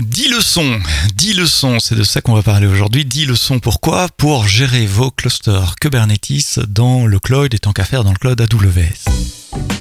10 leçons, 10 leçons, c'est de ça qu'on va parler aujourd'hui. 10 leçons pourquoi? Pour gérer vos clusters Kubernetes dans le cloud et tant qu'à faire dans le cloud AWS.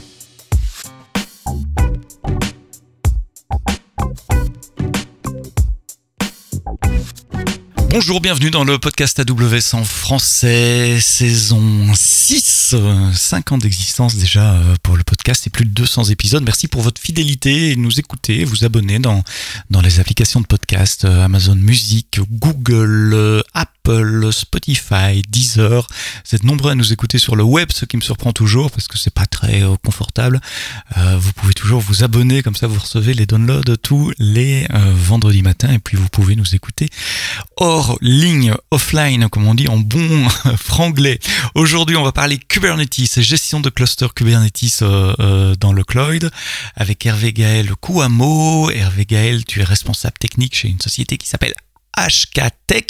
Bonjour, bienvenue dans le podcast AWS en français, saison 6, 5 ans d'existence déjà euh, pour le podcast et plus de 200 épisodes. Merci pour votre fidélité et nous écouter, vous abonner dans, dans les applications de podcast, euh, Amazon Music, Google, euh, Spotify, Deezer. Vous êtes nombreux à nous écouter sur le web, ce qui me surprend toujours parce que c'est pas très euh, confortable. Euh, vous pouvez toujours vous abonner, comme ça vous recevez les downloads tous les euh, vendredis matins et puis vous pouvez nous écouter hors ligne, offline, comme on dit en bon franglais. Aujourd'hui, on va parler Kubernetes, gestion de cluster Kubernetes dans le cloud avec Hervé Gaël Kouamo. Hervé Gaël, tu es responsable technique chez une société qui s'appelle HK Tech.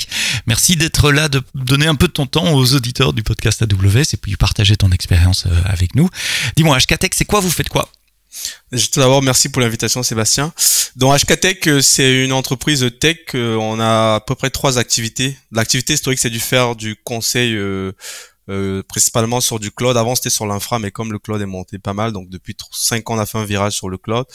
Merci d'être là, de donner un peu de ton temps aux auditeurs du podcast AWS et puis partager ton expérience euh, avec nous. Dis-moi, HK Tech, c'est quoi? Vous faites quoi? Tout d'abord, merci pour l'invitation, Sébastien. Donc, HK Tech, euh, c'est une entreprise tech. Euh, on a à peu près trois activités. L'activité historique, c'est du faire du conseil, principalement sur du cloud. Avant, c'était sur l'infra, mais comme le cloud est monté pas mal, donc depuis cinq ans, on a fait un virage sur le cloud.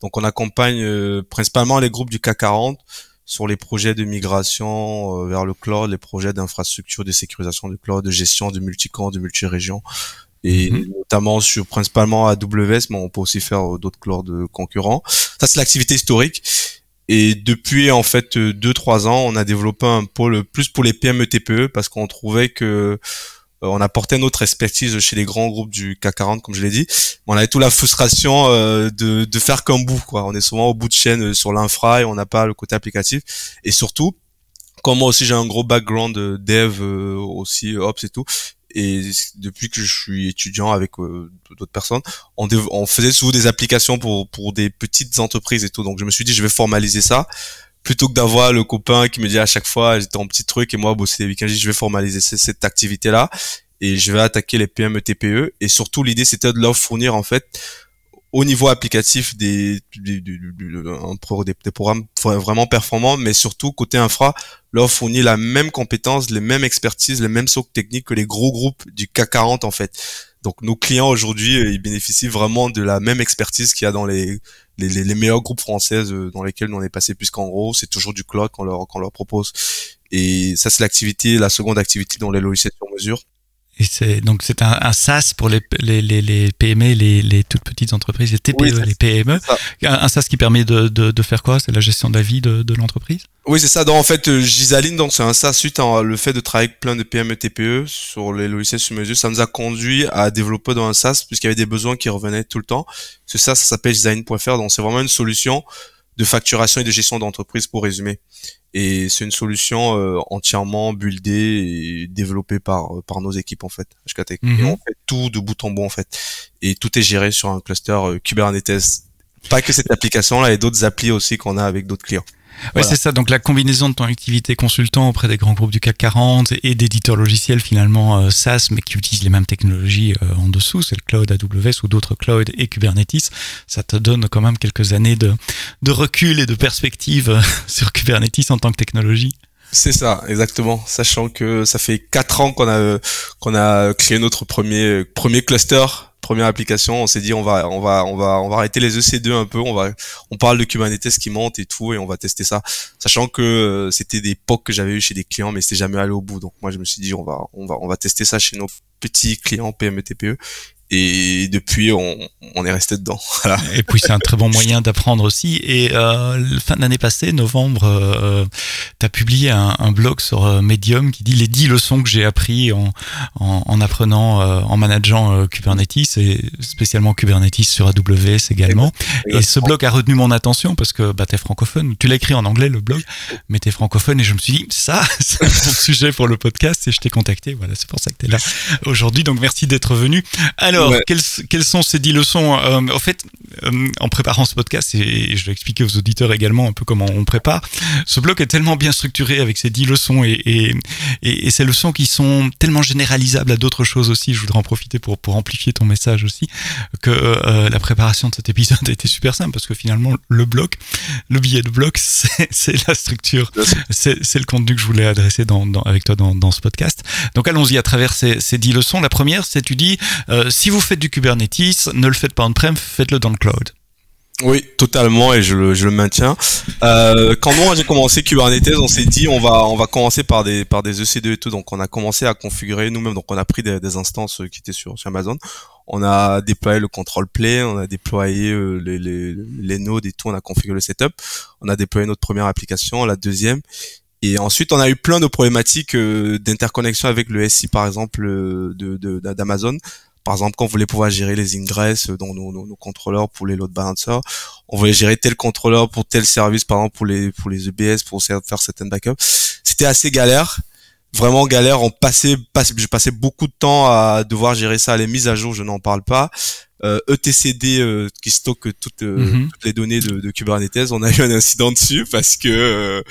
Donc, on accompagne principalement les groupes du CAC 40 sur les projets de migration euh, vers le cloud, les projets d'infrastructure, de sécurisation du cloud, de gestion de multicamps, de multirégions, et mhm. notamment sur principalement AWS, mais on peut aussi faire euh, d'autres clouds concurrents. Ça, c'est l'activité historique. Et depuis en fait deux trois ans, on a développé un pôle plus pour les PME TPE parce qu'on trouvait que euh, on apportait notre expertise chez les grands groupes du CAC 40, comme je l'ai dit. On avait toute la frustration euh, de, de faire qu'un bout. Quoi. On est souvent au bout de chaîne euh, sur l'infra et on n'a pas le côté applicatif. Et surtout, comme moi aussi j'ai un gros background de dev aussi ops et tout et depuis que je suis étudiant avec d'autres personnes on, on faisait souvent des applications pour pour des petites entreprises et tout donc je me suis dit je vais formaliser ça plutôt que d'avoir le copain qui me dit à chaque fois j'étais en petit truc et moi bosser les week-ends je vais formaliser cette activité là et je vais attaquer les PME TPE et surtout l'idée c'était de leur fournir en fait au niveau applicatif des, des, programmes vraiment performants, mais surtout côté infra, leur fournir la même compétence, les mêmes expertises, les mêmes socles techniques que les gros groupes du CAC 40 en fait. Donc nos clients aujourd'hui, ils bénéficient vraiment de la même expertise qu'il y a dans les les, les, meilleurs groupes françaises euh, dans lesquels on est passé puisqu'en gros c'est toujours du cloud qu'on leur qu'on leur propose. Et ça c'est l'activité la seconde activité dans les logiciels sur mesure et c'est donc c'est un, un, SaaS pour les, les, les, les PME, les, les toutes petites entreprises, les TPE, les PME. Un, SaaS qui permet de, de, de faire quoi? C'est la gestion de la vie de, de l'entreprise? Oui, c'est ça. Donc en fait, euh, Gisaline, donc c'est un SaaS suite à le fait de travailler avec plein de PME, TPE sur les logiciels sur mesure, ça nous a conduit à développer dans un SaaS puisqu'il y avait des besoins qui revenaient tout le temps. Ce SaaS, ça s'appelle Gisaline.fr, donc c'est vraiment une solution de facturation et de gestion d'entreprise pour résumer. Et c'est une solution euh, entièrement buildée et développée par euh, par nos équipes en fait, HKTech. Et mhm. on fait tout de bout en bout en fait. Et tout est géré sur un cluster euh, Kubernetes. Pas que cette application là, et d'autres applis aussi qu'on a avec d'autres clients. Ouais, c'est ça. Donc la combinaison de ton activité consultant auprès des grands groupes du CAC 40 et d'éditeurs logiciels finalement euh, SaaS, mais qui utilisent les mêmes technologies euh, en dessous, c'est le cloud AWS ou d'autres clouds et Kubernetes, ça te donne quand même quelques années de, de recul et de perspective euh, sur Kubernetes en tant que technologie. C'est ça, exactement. Sachant que ça fait quatre ans qu'on a qu'on a créé notre premier premier cluster première application, on s'est dit on va on va on va on va arrêter les EC2 un peu, on va on parle de Kubernetes qui monte et tout et on va tester ça, sachant que euh, c'était des POC que j'avais eu chez des clients mais c'était jamais allé au bout. Donc moi je me suis dit on va on va on va tester ça chez nos petits clients PME TPE et depuis on, on est resté dedans. Voilà. Et puis c'est un très bon moyen d'apprendre aussi. Et euh, fin d'année passée, novembre, euh, tu as publié un, un, blog sur euh, Medium qui dit les 10 leçons que j'ai appris en, en, en apprenant, euh, en manageant euh, Kubernetes et spécialement Kubernetes sur AWS également. Et ce blog a retenu mon attention parce que bah, tu es francophone. Tu l'as écrit en anglais le blog, mais tu es francophone et je me suis dit ça, c'est un bon sujet pour le podcast et je t'ai contacté. Voilà, c'est pour ça que tu es là aujourd'hui. Donc merci d'être venu. Allez, Alors, quelles, quelles, sont ces dix leçons euh, En fait, euh, en préparant ce podcast, et je vais expliquer aux auditeurs également un peu comment on prépare, ce bloc est tellement bien structuré avec ces dix leçons et, et, et, ces leçons qui sont tellement généralisables à d'autres choses aussi. Je voudrais en profiter pour, pour amplifier ton message aussi, que euh, la préparation de cet épisode a été super simple parce que finalement, le bloc, le billet de bloc, c'est la structure, c'est le contenu que je voulais adresser dans, dans, avec toi dans, dans, ce podcast. Donc allons-y à travers ces, ces dix leçons. La première, c'est tu dis, euh, si vous faites du Kubernetes, ne le faites pas on-prem, faites-le dans le cloud. Oui, totalement, et je le, je le maintiens. Euh, quand moi j'ai commencé Kubernetes, on s'est dit on va on va commencer par des par des EC2 et tout, donc on a commencé à configurer nous-mêmes. Donc on a pris des, des, instances qui étaient sur, sur Amazon, on a déployé le control play, on a déployé euh, les, les, les nodes et tout, on a configuré le setup, on a déployé notre première application, la deuxième, et ensuite, on a eu plein de problématiques euh, d'interconnexion avec le SI, par exemple, euh, de d'Amazon. Par exemple, quand on voulait pouvoir gérer les ingress, euh, donc nos, nos, contrôleurs pour les load balancers, on voulait gérer tel contrôleur pour tel service, par exemple pour les pour les EBS, pour faire certaines backups. C'était assez galère, vraiment galère. On passait, passait, je passais beaucoup de temps à devoir gérer ça. Les mises à jour, je n'en parle pas. Euh, ETCD euh, qui stocke toutes, euh, mhm. toutes les données de, de, Kubernetes. On a eu un incident dessus parce que euh,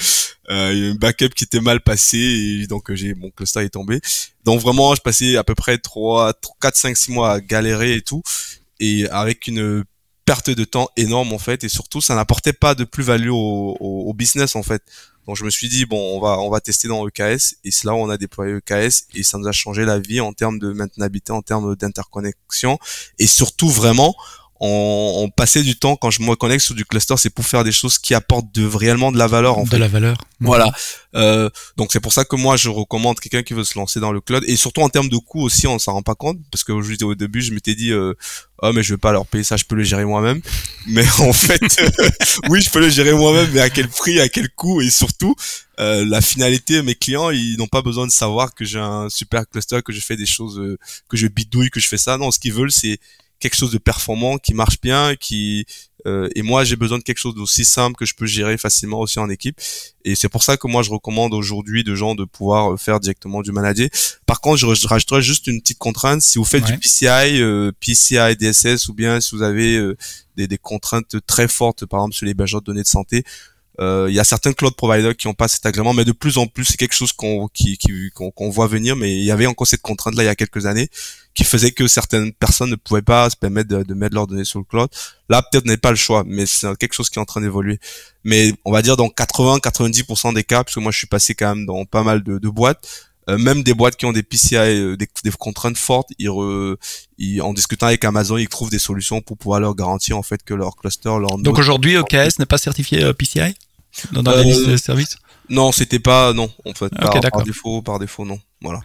il y a une backup qui était mal passée et donc j'ai mon cluster est tombé. Donc vraiment, je passais à peu près 3, 4, 5, 6 mois à galérer et tout et avec une perte de temps énorme en fait et surtout ça n'apportait pas de plus-value au, au, au, business en fait. Donc je me suis dit bon, on va on va tester dans EKS et c'est là où on a déployé EKS et ça nous a changé la vie en termes de maintenabilité, en termes d'interconnexion et surtout vraiment on, passait du temps quand je me connecte sur du cluster, c'est pour faire des choses qui apportent de réellement de la valeur en de la valeur. Voilà. Euh, donc c'est pour ça que moi je recommande quelqu'un qui veut se lancer dans le cloud et surtout en termes de coût aussi on s'en rend pas compte parce que au début je m'étais dit euh, oh mais je vais pas leur payer ça, je peux le gérer moi-même. Mais en fait oui je peux le gérer moi-même mais à quel prix, à quel coût? Et surtout euh, la finalité mes clients ils n'ont pas besoin de savoir que j'ai un super cluster, que je fais des choses, euh, que je bidouille, que je fais ça. Non ce qu'ils veulent c'est quelque chose de performant, qui marche bien, qui euh, et moi j'ai besoin de quelque chose d'aussi simple que je peux gérer facilement aussi en équipe. Et c'est pour ça que moi je recommande aujourd'hui de gens de pouvoir faire directement du manager. Par contre, je, rajouterais juste une petite contrainte. Si vous faites du PCI, euh, PCI DSS ou bien si vous avez euh, des, des, contraintes très fortes, par exemple sur les de données de santé, euh, il y a certains cloud providers qui ont pas cet agrément, mais de plus en plus, c'est quelque chose qu'on qui, qu'on voit venir. Mais il y avait encore cette contrainte là il y a quelques années qui faisait que certaines personnes ne pouvaient pas se permettre de, mettre leurs données sur le cloud. Là, peut-être n'est pas le choix, mais c'est quelque chose qui est en train d'évoluer. Mais on va dire dans 80-90% des cas, parce que moi je suis passé quand même dans pas mal de, de boîtes, euh, même des boîtes qui ont des PCI, euh, des, des, contraintes fortes, ils, ils, en discutant avec Amazon, ils trouvent des solutions pour pouvoir leur garantir en fait que leur cluster, leur Donc aujourd'hui, OKS n'est pas certifié euh, PCI dans, dans la liste de services? Non, c'était pas non en fait par, par défaut, par défaut non. Voilà.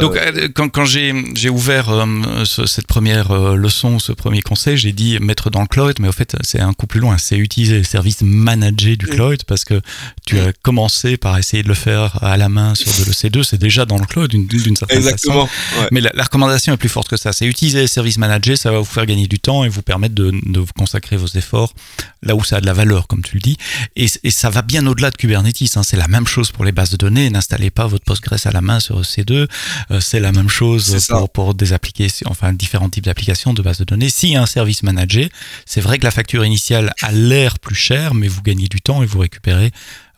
Donc euh, euh, quand, quand j'ai ouvert euh, cette première leçon, ce premier conseil, j'ai dit mettre dans le cloud, mais au fait c'est un coup plus loin, c'est utiliser les services managés du cloud parce que tu as commencé par essayer de le faire à la main sur de l'EC2, c'est déjà dans le cloud d'une certaine Exactement, façon. Mais la, recommandation est plus forte que ça, c'est utiliser les services managés, ça va vous faire gagner du temps et vous permettre de, de vous consacrer vos efforts là où ça a de la valeur, comme tu le dis. Et, et ça va bien au-delà de Kubernetes, hein, c'est la même chose pour les bases de données, n'installez pas votre Postgres à la main sur EC2, euh, c'est la même chose pour, pour, des applications, enfin différents types d'applications de bases de données. S'il y a un service managé, c'est vrai que la facture initiale a l'air plus chère, mais vous gagnez du temps et vous récupérez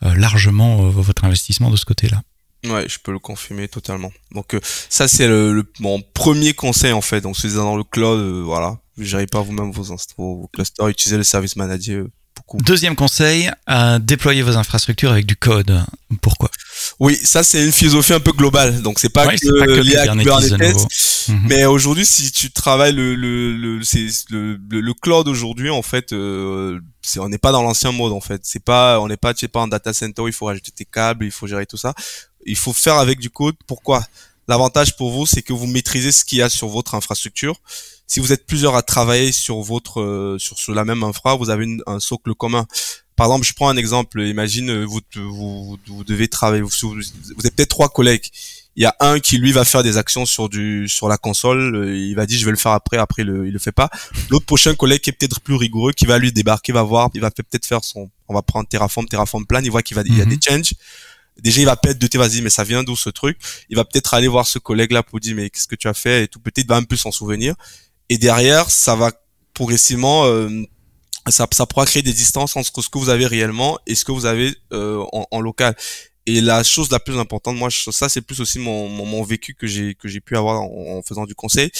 euh, largement euh, votre investissement de ce côté-là. Ouais, je peux le confirmer totalement. Donc ça c'est le, mon premier conseil en fait. Donc si vous êtes dans le cloud, voilà, gérez pas vous-même vos, vos, clusters, utilisez le service manager Deuxième conseil, euh, déployer vos infrastructures avec du code. Pourquoi? Oui, ça c'est une philosophie un peu globale. Donc c'est pas, que, pas que lié à Kubernetes. Mhm. Mais aujourd'hui, si tu travailles le le le, le, le, cloud aujourd'hui, en fait, euh, on n'est pas dans l'ancien mode en fait. C'est pas, on n'est pas, tu sais pas en data center, il faut rajouter tes câbles, il faut gérer tout ça. Il faut faire avec du code. Pourquoi? L'avantage pour vous, c'est que vous maîtrisez ce qu'il y a sur votre infrastructure si vous êtes plusieurs à travailler sur votre euh, sur, sur la même infra, vous avez un socle commun. Par exemple, je prends un exemple. Imagine euh, vous vous, vous devez travailler. Vous, vous avez peut-être trois collègues. Il y a un qui lui va faire des actions sur du sur la console. Euh, il va dire je vais le faire après. Après le, il le fait pas. L'autre prochain collègue qui est peut-être plus rigoureux, qui va lui débarquer, va voir, il va peut-être faire son. On va prendre Terraform, Terraform plan. Il voit qu'il va il y a des mhm. changes déjà il va peut-être douter vas-y mais ça vient d'où ce truc? Il va peut-être aller voir ce collègue là pour dire mais qu'est-ce que tu as fait et tout peut-être va un peu s'en souvenir Et derrière, ça va progressivement, euh, ça, ça pourra créer des distances entre ce que vous avez réellement et ce que vous avez euh, en, en, local. Et la chose la plus importante, moi, ça c'est plus aussi mon, mon, mon, vécu que j'ai que j'ai pu avoir en, faisant du conseil,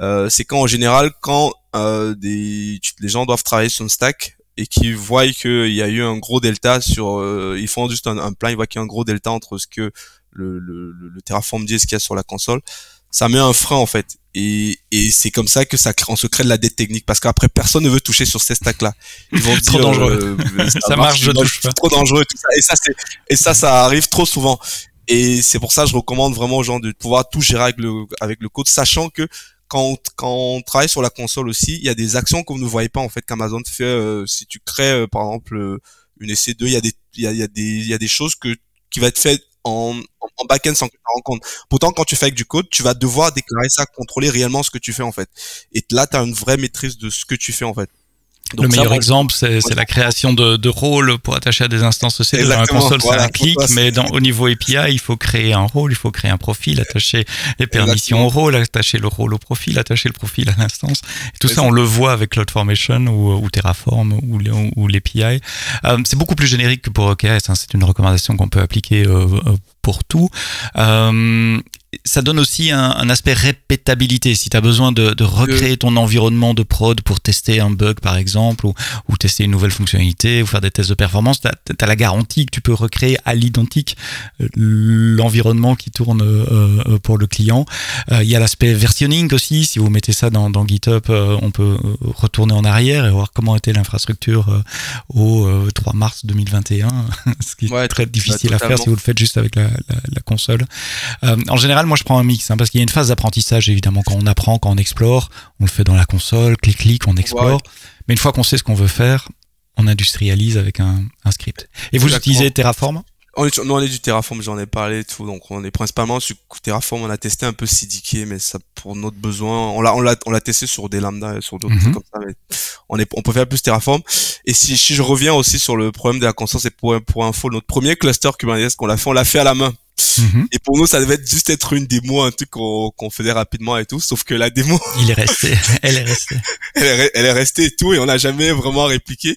euh, c'est quand en général quand euh, des les gens doivent travailler sur une stack et qui voient qu'il y a eu un gros delta sur, euh, ils font juste un, un plan, ils voient qu'il y a un gros delta entre ce que le, le, le Terraform dit et ce qu'il y a sur la console, ça met un frein en fait. Et, et c'est comme ça que ça on se crée de la dette technique parce qu'après personne ne veut toucher sur ces stacks là. Ils vont trop dire, dangereux. Euh, ça, marche, je touche pas. Trop dangereux. Tout ça. Et ça c'est et ça ça arrive trop souvent. Et c'est pour ça que je recommande vraiment aux gens de pouvoir tout gérer avec le avec le code, sachant que quand on, quand on travaille sur la console aussi, il y a des actions que vous ne voyez pas en fait qu'Amazon fait. Euh, si tu crées euh, par exemple une EC2, il y a des il y a, il y a des il y a des choses que qui va être fait en, en back-end sans que tu te rends compte. Pourtant, quand tu fais avec du code, tu vas devoir déclarer ça, contrôler réellement ce que tu fais en fait. Et là, tu as une vraie maîtrise de ce que tu fais en fait le meilleur exemple, c'est la création de, de rôles pour attacher à des instances EC2. Dans la console, c'est un clic, mais dans, au niveau API, il faut créer un rôle, il faut créer un profil, attacher les permissions au rôle, attacher le rôle au profil, attacher le profil à l'instance. Tout ça, on le voit avec CloudFormation ou, ou Terraform ou, ou l'API. Euh, c'est beaucoup plus générique que pour OKS. Hein. C'est une recommandation qu'on peut appliquer euh, euh pour tout. Euh, ça donne aussi un, un, aspect répétabilité. Si tu as besoin de, de recréer ton environnement de prod pour tester un bug, par exemple, ou, ou tester une nouvelle fonctionnalité, ou faire des tests de performance, tu as, la garantie que tu peux recréer à l'identique euh, l'environnement qui tourne euh, euh, pour le client. Il y a l'aspect versionning aussi. Si vous mettez ça dans, dans GitHub, on peut retourner en arrière et voir comment était l'infrastructure au 3 mars 2021, ce qui est très difficile bah, à faire si vous le faites juste avec la, la, la console. en général, moi, je prends un mix, hein, parce qu'il y a une phase d'apprentissage, évidemment, quand on apprend, quand on explore, on le fait dans la console, clic-clic, on explore. Mais une fois qu'on sait ce qu'on veut faire, on industrialise avec un, un script. Et vous utilisez Terraform? On est, nous, on est du Terraform, j'en ai parlé tout. Donc, on est principalement sur Terraform. On a testé un peu CDK, mais ça, pour notre besoin, on l'a, on l'a, on l'a testé sur des lambda et sur d'autres mhm. comme ça. Mais on est, on peut faire plus Terraform. Et si, si je reviens aussi sur le problème de la conscience, c'est pour, pour info, notre premier cluster Kubernetes qu'on l'a fait, on l'a fait à la main. Mhm. Et pour nous, ça devait juste être une démo, un truc qu'on faisait rapidement et tout. Sauf que la démo, il est resté, elle est restée, elle est, elle est restée et tout, et on n'a jamais vraiment répliqué.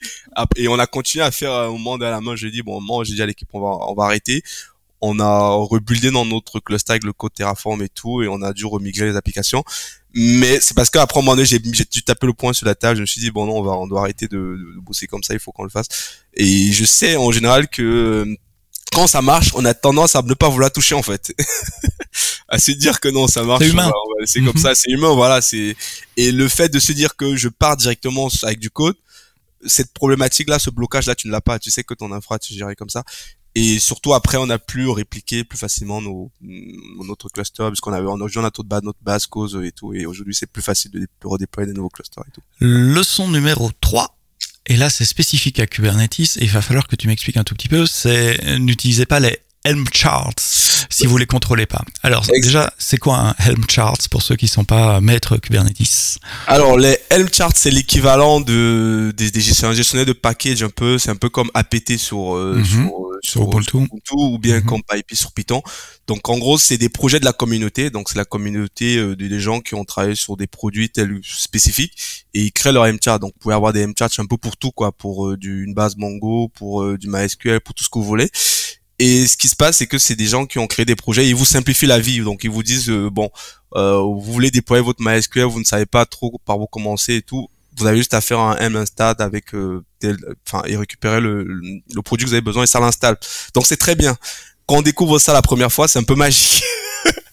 Et on a continué à faire un moment à la main. J'ai dit bon, moi, j'ai dit à l'équipe, on va, on va arrêter. On a rebuildé dans notre cluster avec le code Terraform et tout, et on a dû remigrer les applications. Mais c'est parce qu'après un moment donné, j'ai dû taper le point sur la table. Je me suis dit bon non, on va, on doit arrêter de, de bosser comme ça. Il faut qu'on le fasse. Et je sais en général que quand ça marche, on a tendance à ne pas vouloir toucher en fait, à se dire que non, ça marche. C'est humain. C'est comme mhm. ça, c'est humain, voilà. C'est et le fait de se dire que je pars directement avec du code, cette problématique-là, ce blocage-là, tu ne l'as pas. Tu sais que ton infra, tu gères comme ça. Et surtout après, on a pu répliquer plus facilement nos, notre cluster puisqu'on avait aujourd'hui on a toute notre base cause et tout. Et aujourd'hui, c'est plus facile de redéployer des nouveaux clusters et tout. Leçon numéro 3 et là, c'est spécifique à Kubernetes et il va falloir que tu m'expliques un tout petit peu. C'est n'utilisez pas les Helm charts si vous les contrôlez pas. Alors déjà, c'est quoi un Helm charts pour ceux qui sont pas maîtres Kubernetes? Alors les Helm charts, c'est l'équivalent de des, des gestionnaires de package un peu. C'est un peu comme APT sur euh, mhm. sur, euh, sur, Ubuntu. ou bien mhm. comme PyP sur Python. Donc en gros, c'est des projets de la communauté. Donc c'est la communauté euh, des gens qui ont travaillé sur des produits tels spécifiques et ils créent leur MChat. Donc vous pouvez avoir des MChats un peu pour tout quoi, pour euh, du, une base Mongo, pour du MySQL, pour tout ce que vous voulez. Et ce qui se passe, c'est que c'est des gens qui ont créé des projets. Ils vous simplifient la vie. Donc ils vous disent bon, vous voulez déployer votre MySQL, vous ne savez pas trop par où commencer et tout vous avez juste à faire un m install avec tel, enfin et récupérer le, le, produit que vous avez besoin et ça l'installe. Donc c'est très bien quand on découvre ça la première fois, c'est un peu magique.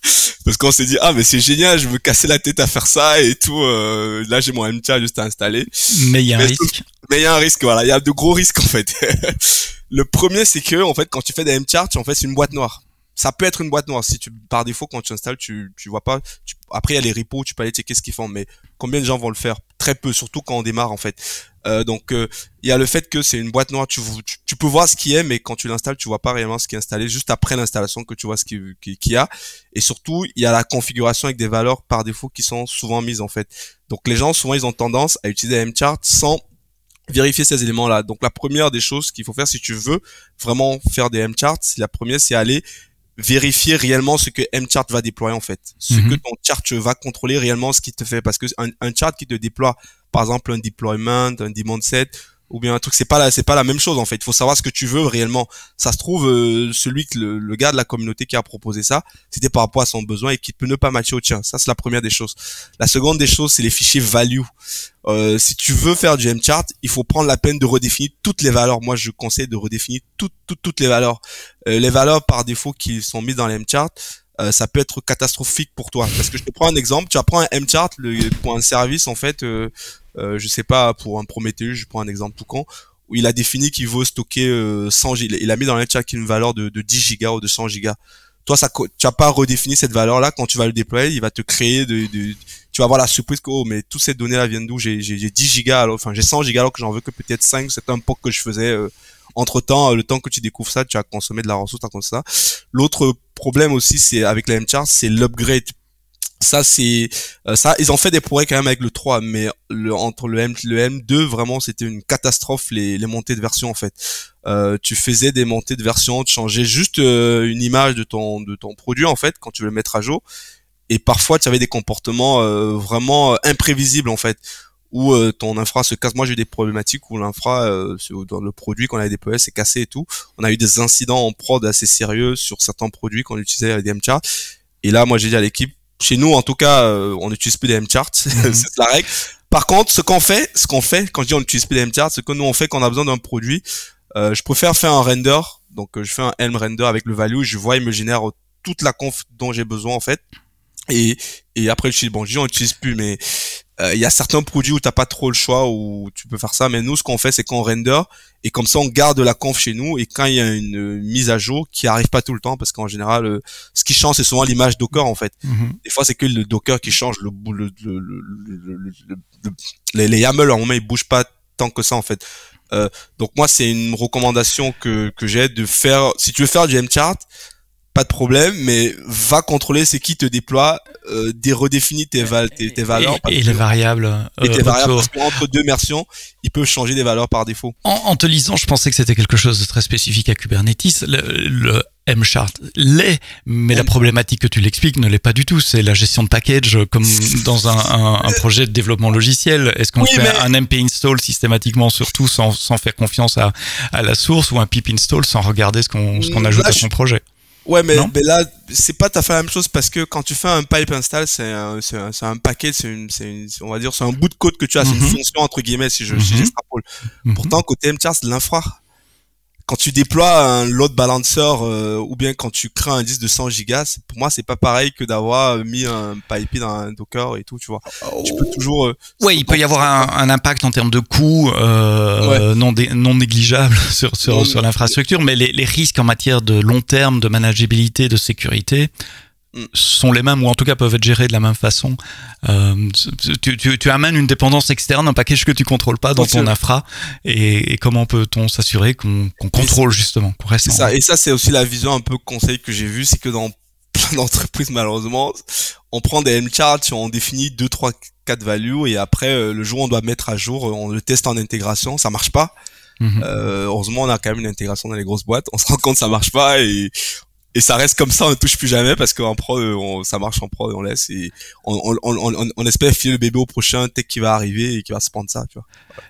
Parce qu'on s'est dit, ah, mais c'est génial, je me casser la tête à faire ça et tout. Euh, là, j'ai mon MTA juste à installer. Mais il y a un risque. Mais il y a un risque, voilà. Il y a de gros risques, en fait. le premier, c'est que, en fait, quand tu fais des MCharts, en fait, c'est une boîte noire ça peut être une boîte noire. Si tu, par défaut, quand tu installes, tu, tu vois pas. après, il y a les repos, tu peux aller checker ce qu'ils font, mais combien de gens vont le faire? Très peu, surtout quand on démarre en fait. Euh, donc, euh, il y a le fait que c'est une boîte noire. Tu, tu, peux voir ce qui est, mais quand tu l'installes, tu vois pas réellement ce qui est installé. Juste après l'installation que tu vois ce qu'il qui, y a. Et surtout, il y a la configuration avec des valeurs par défaut qui sont souvent mises en fait. Donc, les gens souvent ils ont tendance à utiliser MChart sans vérifier ces éléments-là. Donc, la première des choses qu'il faut faire si tu veux vraiment faire des MCharts, la première c'est aller vérifier réellement ce que MChart va déployer en fait, ce Mhm. que ton chart va contrôler réellement ce qui te fait parce que un, un chart qui te déploie par exemple un deployment, un demand set ou bien un truc c'est pas la c'est pas la même chose en fait. Il faut savoir ce que tu veux réellement. Ça se trouve euh, celui que le, le gars de la communauté qui a proposé ça, c'était par rapport à son besoin et qui peut ne pas matcher au tien. Ça c'est la première des choses. La seconde des choses, c'est les fichiers value. Euh, si tu veux faire du MChart, il faut prendre la peine de redéfinir toutes les valeurs. Moi, je conseille de redéfinir toutes, toutes, toutes les valeurs. Euh, les valeurs par défaut qui sont mises dans les MChart, euh, ça peut être catastrophique pour toi. Parce que je te prends un exemple. Tu apprends un MChart le, pour un service, en fait, euh, euh, je sais pas, pour un Prometheus, je prends un exemple tout con, où il a défini qu'il veut stocker euh, 100 gigas. Il a mis dans le MChart une valeur de, de 10 gigas ou de 100 gigas. Toi, ça, tu as pas redéfini cette valeur-là. Quand tu vas le déployer, il va te créer de, de tu vas avoir la surprise que oh mais toutes ces données là viennent d'où? J'ai j'ai j'ai 10 gigas alors enfin j'ai 100 gigas alors que j'en veux que peut-être 5 c'est un POC que je faisais entre temps le temps que tu découvres ça tu as consommé de la ressource consommé ça. L'autre problème aussi c'est avec la MChart c'est l'upgrade. Ça c'est euh, ça ils ont fait des progrès quand même avec le 3 mais le entre le M le M2 vraiment c'était une catastrophe les les montées de version en fait. Euh, tu faisais des montées de version tu changeais juste euh, une image de ton de ton produit en fait quand tu veux le mettre à jour. Et parfois tu avais des comportements euh, vraiment euh, imprévisibles en fait où euh, ton infra se casse. Moi, j'ai eu des problématiques où l'infra, euh, dans le produit qu'on avait déployé, s'est cassé et tout. On a eu des incidents en prod assez sérieux sur certains produits qu'on utilisait avec des MCharts. Et là, moi, j'ai dit à l'équipe, chez nous, en tout cas, euh, on n'utilise plus des MCharts, Mhm. c'est la règle. Par contre, ce qu'on fait, ce qu'on fait, quand je dis on n'utilise plus des MCharts, c'est que nous, on fait quand on a besoin d'un produit. euh, je préfère faire un render, donc euh, je fais un Helm render avec le value, je vois, il me génère toute la conf dont j'ai besoin en fait. Et, et après, je dis, bon, je dis, on n'utilise plus, mais euh, il y a certains produits où t'as pas trop le choix, où tu peux faire ça. Mais nous, ce qu'on fait, c'est qu'on render, et comme ça, on garde la conf chez nous, et quand il y a une mise à jour, qui arrive pas tout le temps, parce qu'en général, euh, ce qui change, c'est souvent l'image Docker, en fait. Mhm. Des fois, c'est que le Docker qui change, le, le, le, le, le- le- le- le- les, les YAML, un moment, ils bougent pas tant que ça, en fait. Euh, donc moi, c'est une recommandation que, que j'ai de faire, si tu veux faire du MChart, pas de problème, mais va contrôler c'est qui te déploie, euh, des redéfinis tes, val tes, tes valeurs. Et, les variables. et tes euh, variables, autour. parce qu'entre deux versions, ils peuvent changer des valeurs par défaut. En, en te lisant, je pensais que c'était quelque chose de très spécifique à Kubernetes. Le, le M-Chart l'est, mais la problématique que tu l'expliques ne l'est pas du tout. C'est la gestion de package euh, comme dans un, un- un projet de développement logiciel. Est-ce qu'on Oui, fait mais- un MP install systématiquement sur tout sans, sans faire confiance à, à la source ou un pip install sans regarder ce qu'on Mm, ajoute là, à son projet? Ouais, mais, mais là, c'est pas tout à fait la même chose parce que quand tu fais un pipe install, c'est un, c'est un, c'est un paquet, c'est une, c'est une, on va dire, c'est un bout de code que tu as, c'est Mhm. une fonction entre guillemets si je, si Mhm. j'extrapole. Mhm. Pourtant, côté MChart, c'est de l'infra. Quand tu déploies un load balancer euh, ou bien quand tu crées un disque de 100 gigas, pour moi, c'est pas pareil que d'avoir euh, mis un pipe dans un Docker et tout, tu vois. Tu peux toujours. euh, Ouais, il peut y avoir un, un impact en termes de coûts euh, non, dé- non négligeable sur, sur, sur l'infrastructure, mais les, les risques en matière de long terme, de manageabilité, de sécurité. Sont les mêmes ou en tout cas peuvent être gérés de la même façon. Euh, tu, tu, tu amènes une dépendance externe, un package que tu contrôles pas dans Bien ton sûr. infra et, et comment peut-on s'assurer qu'on qu'on contrôle justement, qu'on reste en- ça. Et ça, c'est aussi la vision un peu conseil que j'ai vu, c'est que dans plein d'entreprises, malheureusement, on prend des M-charts, on définit deux, trois, quatre values, et après, euh, le jour où on doit mettre à jour, on le teste en intégration, ça marche pas. Mhm. Euh, heureusement, on a quand même une intégration dans les grosses boîtes. On se rend compte que ça marche pas et et ça reste comme ça, on ne touche plus jamais parce qu'en prod, euh, on, ça marche en prod, on laisse et on, on, on, on, espère filer le bébé au prochain tech qui va arriver et qui va se prendre ça, tu vois.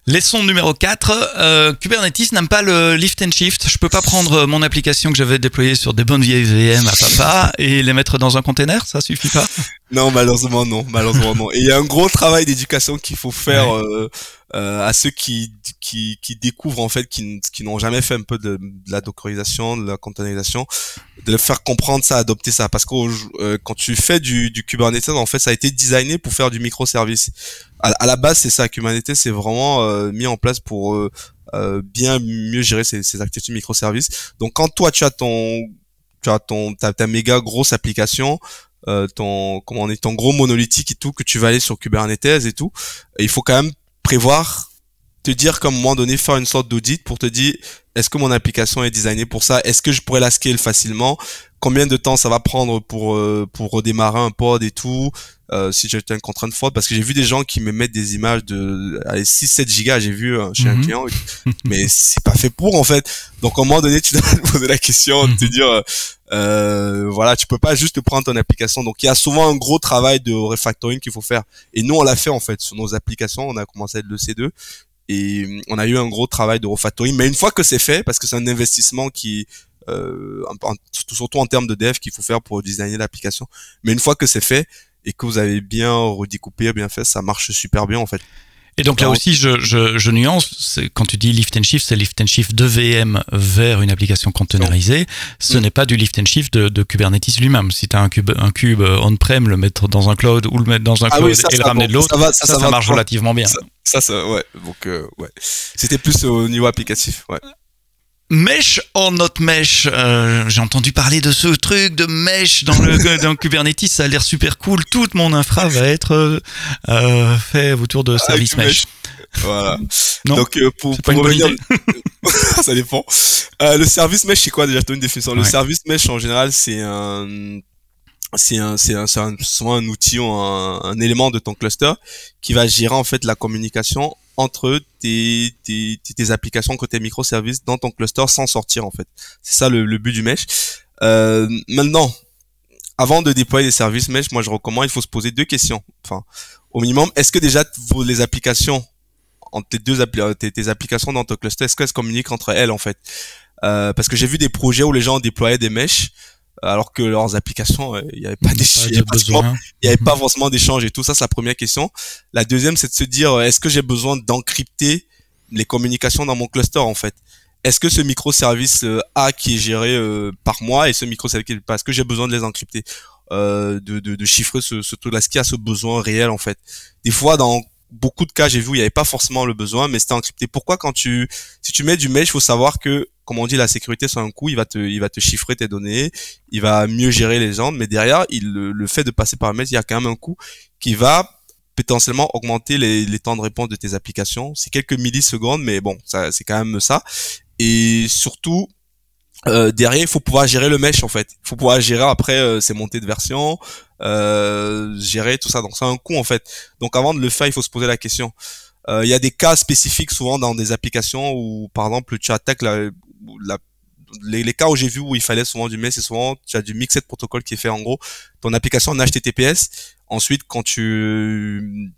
Leçon numéro 4, euh, Kubernetes n'aime pas le lift and shift. Je peux pas prendre mon application que j'avais déployée sur des bonnes vieilles VM à papa et les mettre dans un container, ça suffit pas Non, malheureusement non, malheureusement non. Et il y a un gros travail d'éducation qu'il faut faire euh, euh, à ceux qui, qui qui découvrent en fait, qui, qui n'ont jamais fait un peu de, de la dockerisation, de la containerisation, de faire comprendre ça, adopter ça, parce que euh, quand tu fais du, du Kubernetes, en fait, ça a été designé pour faire du microservice. À, à la base, c'est ça, Kubernetes, c'est vraiment euh, mis en place pour euh, euh, bien mieux gérer ces, ces activités microservices. Donc, quand toi tu as ton tu as ton ta, ta méga grosse application euh, ton comment on est ton gros monolithique et tout que tu vas aller sur Kubernetes et tout. Il faut quand même prévoir te dire qu'à un moment donné faire une sorte d'audit pour te dire est-ce que mon application est designée pour ça? Est-ce que je pourrais la scale facilement? Combien de temps ça va prendre pour euh, pour redémarrer un pod et tout euh, si j'ai une contrainte forte? Parce que j'ai vu des gens qui me mettent des images de allez, 6 7 gigas j'ai vu euh, chez un Mhm. client mais c'est pas fait pour en fait. Donc à un moment donné tu dois te poser la question te dire euh, voilà, tu peux pas juste prendre ton application. Donc il y a souvent un gros travail de refactoring qu'il faut faire. Et nous on l'a fait en fait sur nos applications. On a commencé avec le C2 et on a eu un gros travail de refactoring. Mais une fois que c'est fait, parce que c'est un investissement qui euh, surtout en termes de dev qu'il faut faire pour designer l'application. Mais une fois que c'est fait et que vous avez bien redécoupé, bien fait, ça marche super bien en fait. Et donc là aussi, je, je, je nuance, quand tu dis lift and shift, c'est lift and shift de VM vers une application containerisée. Ce mm. n'est pas du lift and shift de, de Kubernetes lui-même. Si tu as un cube, un cube on-prem, le mettre dans un cloud ou le mettre dans un ah cloud et le ramener de l'autre, ça, ça, ça, marche relativement bien. Ça, ça, ouais. Donc, euh, ouais. C'était plus au niveau applicatif, ouais. Mesh or not mesh euh, J'ai entendu parler de ce truc de mesh dans le dans Kubernetes, ça a l'air super cool. Toute mon infra va être euh, euh fait autour de service mesh. Voilà. Donc euh, pour, pour revenir, ça dépend. Le service mesh c'est quoi déjà? Une définition. Le service mesh en général c'est un c'est un, c'est un, un, un outil ou un, un, élément de ton cluster qui va gérer en fait la communication entre tes, tes, tes applications côté microservices dans ton cluster sans sortir en fait. C'est ça le, but du mesh. Euh, maintenant, avant de déployer des services mesh, moi je recommande, il faut se poser deux questions. Enfin, au minimum, est-ce que déjà vos, les applications entre tes deux tes, tes, applications dans ton cluster, est-ce qu'elles se communiquent entre elles en fait? Euh, Parce que j'ai vu des projets où les gens déployaient des meshs alors que leurs applications, euh, il n'y avait pas d'échange, il n'y avait, pas forcément d'échange et tout ça, c'est la première question. La deuxième, c'est de se dire, est-ce que j'ai besoin d'encrypter les communications dans mon cluster en fait? Est-ce que ce microservice euh, A qui est géré euh, par moi et ce microservice pas, est-ce que j'ai besoin de les encrypter? De, de, de, chiffrer ce, ce truc-là, ce qui a ce besoin réel en fait. Des fois, dans beaucoup de cas, j'ai vu, il n'y avait pas forcément le besoin, mais c'était encrypté. Pourquoi quand tu, si tu mets du mesh, il faut savoir que, comme on dit, la sécurité, c'est un coup, il va te, il va te chiffrer tes données, il va mieux gérer les gens, mais derrière, il, le, fait de passer par mesh, il y a quand même un coût qui va potentiellement augmenter les, les temps de réponse de tes applications. C'est quelques millisecondes, mais bon, ça, c'est quand même ça. Et surtout, euh, derrière, il faut pouvoir gérer le mesh en fait. Il faut pouvoir gérer après euh, ces montées de version, euh, gérer tout ça. Donc c'est un coût en fait. Donc avant de le faire, il faut se poser la question. Euh, il y a des cas spécifiques souvent dans des applications où par exemple tu attaques la, la les, les, cas où j'ai vu où il fallait souvent du mesh, c'est souvent tu as du mixed protocol qui est fait en gros ton application en HTTPS. Ensuite, quand tu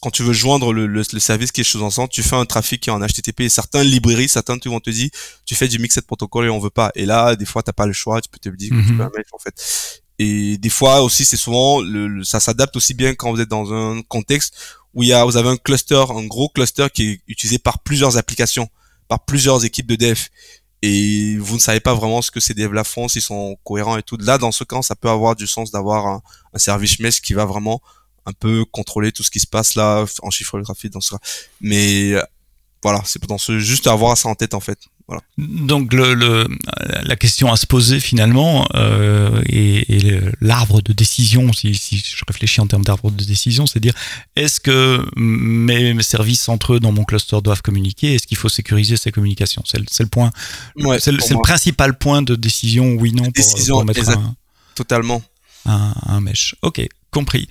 quand tu veux joindre le, le, service qui est chose ensemble, tu fais un trafic qui est en HTTP. Et certaines librairies, certains tu vont te dire, tu fais du mixed protocol et on veut pas. Et là, des fois, t'as pas le choix. Tu peux te dire que tu mhm. peux mettre en fait. Et des fois aussi, c'est souvent, le, ça s'adapte aussi bien quand vous êtes dans un contexte où il y a, vous avez un cluster, un gros cluster qui est utilisé par plusieurs applications, par plusieurs équipes de dev. Et vous ne savez pas vraiment ce que ces devs là font, s'ils sont cohérents et tout. Là, dans ce cas, ça peut avoir du sens d'avoir un, service mesh qui va vraiment un peu contrôler tout ce qui se passe là en chiffrographie dans ce mais euh, voilà c'est dans ce juste avoir ça en tête en fait voilà. Donc le, la question à se poser finalement euh, et, l'arbre de décision, si, si, je réfléchis en termes d'arbre de décision, c'est dire est-ce que mes, services entre eux dans mon cluster doivent communiquer? Est-ce qu'il faut sécuriser ces communications? C'est le, point, c'est le, principal point de décision oui non pour, mettre un, totalement un, un mesh. Ok, compris.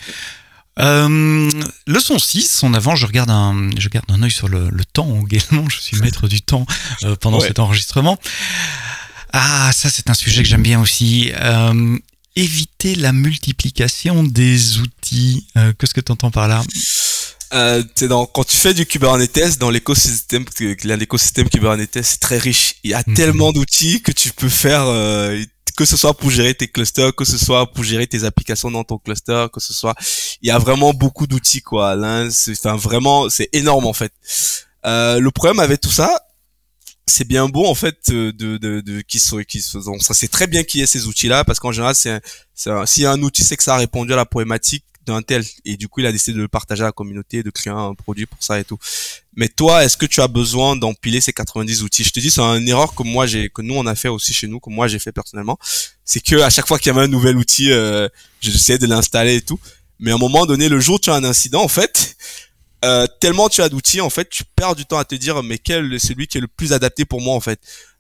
Euh, leçon 6, en avant, je regarde un, je garde un œil sur le, le, temps également, je suis maître du temps euh, pendant cet enregistrement. Ah, ça c'est un sujet que j'aime bien aussi. Euh, éviter la multiplication des outils. Euh, qu'est-ce que tu entends par là? Euh, dans, quand tu fais du Kubernetes, dans l'écosystème, l'écosystème Kubernetes, c'est très riche. Il y a mhm. tellement d'outils que tu peux faire, euh, que ce soit pour gérer tes clusters, que ce soit pour gérer tes applications dans ton cluster, que ce soit, il y a vraiment beaucoup d'outils quoi. Là, c'est enfin, vraiment, c'est énorme en fait. Euh, le problème avec tout ça, c'est bien beau en fait de de de, qui donc ça c'est très bien qu'il y ait ces outils là parce qu'en général c'est a un outil c'est que ça a répondu à la problématique d'un tel. Et du coup il a décidé de le partager à la communauté de créer un produit pour ça et tout. Mais toi est-ce que tu as besoin d'empiler ces 90 outils? Je te dis c'est une erreur que moi j'ai que nous on a fait aussi chez nous que moi j'ai fait personnellement. C'est que à chaque fois qu'il y avait un nouvel outil euh, j'essayais de l'installer et tout. Mais à un moment donné le jour où tu as un incident en fait euh, tellement tu as d'outils en fait tu perds du temps à te dire mais quel est celui qui est le plus adapté pour moi en fait?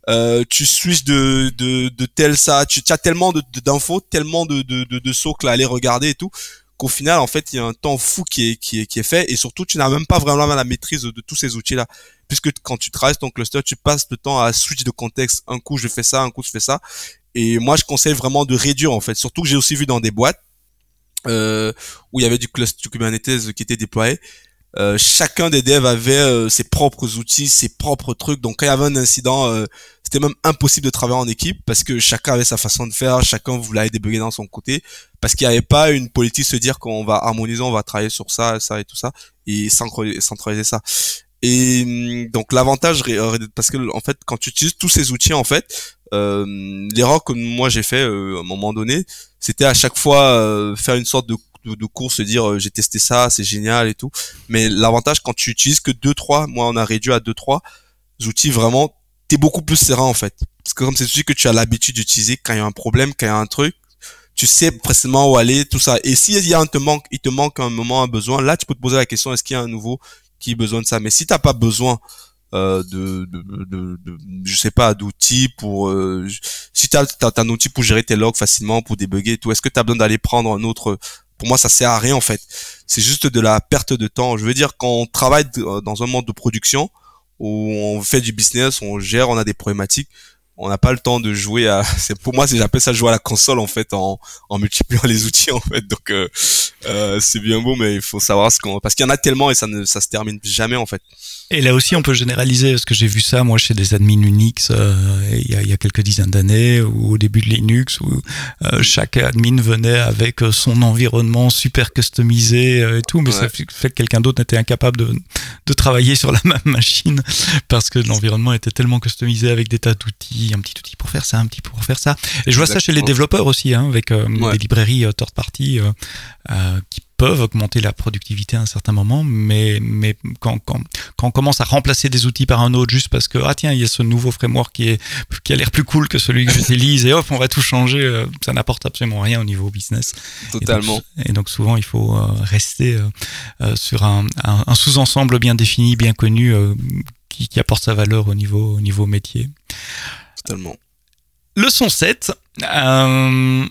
Euh, tu switches de, de, de tel ça, tu, as tellement d'infos, tellement de, de, de, de socles à aller regarder et tout, qu'au final, en fait, il y a un temps fou qui est, fait et surtout, tu n'as même pas vraiment la maîtrise de, tous ces outils-là. Puisque quand tu travailles ton cluster, tu passes le temps à switch de contexte. Un coup, je fais ça, un coup, je fais ça. Et moi, je conseille vraiment de réduire en fait. Surtout que j'ai aussi vu dans des boîtes euh, où il y avait du cluster Kubernetes qui était déployé. Euh, chacun des devs avait euh, ses propres outils, ses propres trucs. Donc quand il y avait un incident, euh, c'était même impossible de travailler en équipe parce que chacun avait sa façon de faire, chacun voulait débugger dans son côté parce qu'il n'y avait pas une politique se dire qu'on va harmoniser, on va travailler sur ça, ça et tout ça et centraliser ça. Et hum, donc l'avantage, parce que en fait, quand tu utilises tous ces outils, en fait, euh, l'erreur que moi j'ai fait euh, à un moment donné, c'était à chaque fois faire une sorte de, de, de course, se dire j'ai testé ça, c'est génial et tout. Mais l'avantage quand tu utilises que deux trois, moi on a réduit à deux trois outils vraiment, t'es beaucoup plus serein en fait. Parce que comme c'est outils que tu as l'habitude d'utiliser, quand il y a un problème, quand il y a un truc, tu sais précisément où aller, tout ça. Et s'il y a un te manque, il te manque un moment, un besoin, là tu peux te poser la question est-ce qu'il y a un nouveau qui a besoin de ça? Mais si t'as pas besoin euh, de, de, de, je sais pas d'outils pour euh, si t'as as, un outil pour gérer tes logs facilement pour débugger et tout est-ce que tu as besoin d'aller prendre un autre pour moi ça sert à rien en fait. C'est juste de la perte de temps. Je veux dire quand on travaille dans un monde de production où on fait du business on gère on a des problématiques on n'a pas le temps de jouer à c'est pour moi j'appelle ça jouer à la console en fait en, en multipliant les outils en fait. Donc euh, euh, c'est bien beau mais il faut savoir ce qu'on parce qu'il y en a tellement et ça ne ça se termine jamais en fait et là aussi, on peut généraliser, parce que j'ai vu ça, moi, chez des admins Unix, euh, il, y a, il, y a, quelques dizaines d'années, ou au début de Linux, où euh, chaque admin venait avec son environnement super customisé et tout, mais ça fait que quelqu'un d'autre n'était incapable de, de travailler sur la même machine, parce que l'environnement était tellement customisé avec des tas d'outils, un petit outil pour faire ça, un petit pour faire ça. Et je vois ça chez les développeurs aussi, hein, avec des librairies third party qui peuvent augmenter la productivité à un certain moment, mais, mais quand, quand, quand on commence à remplacer des outils par un autre juste parce que, ah tiens, il y a ce nouveau framework qui, est, qui a l'air plus cool que celui que j'utilise, et hop, on va tout changer, euh, ça n'apporte absolument rien au niveau business. Totalement. Et donc, souvent, il faut euh, rester euh, sur un, un, sous-ensemble bien défini, bien connu, qui, qui, apporte sa valeur au niveau, au niveau métier. Totalement. Leçon 7. Euh,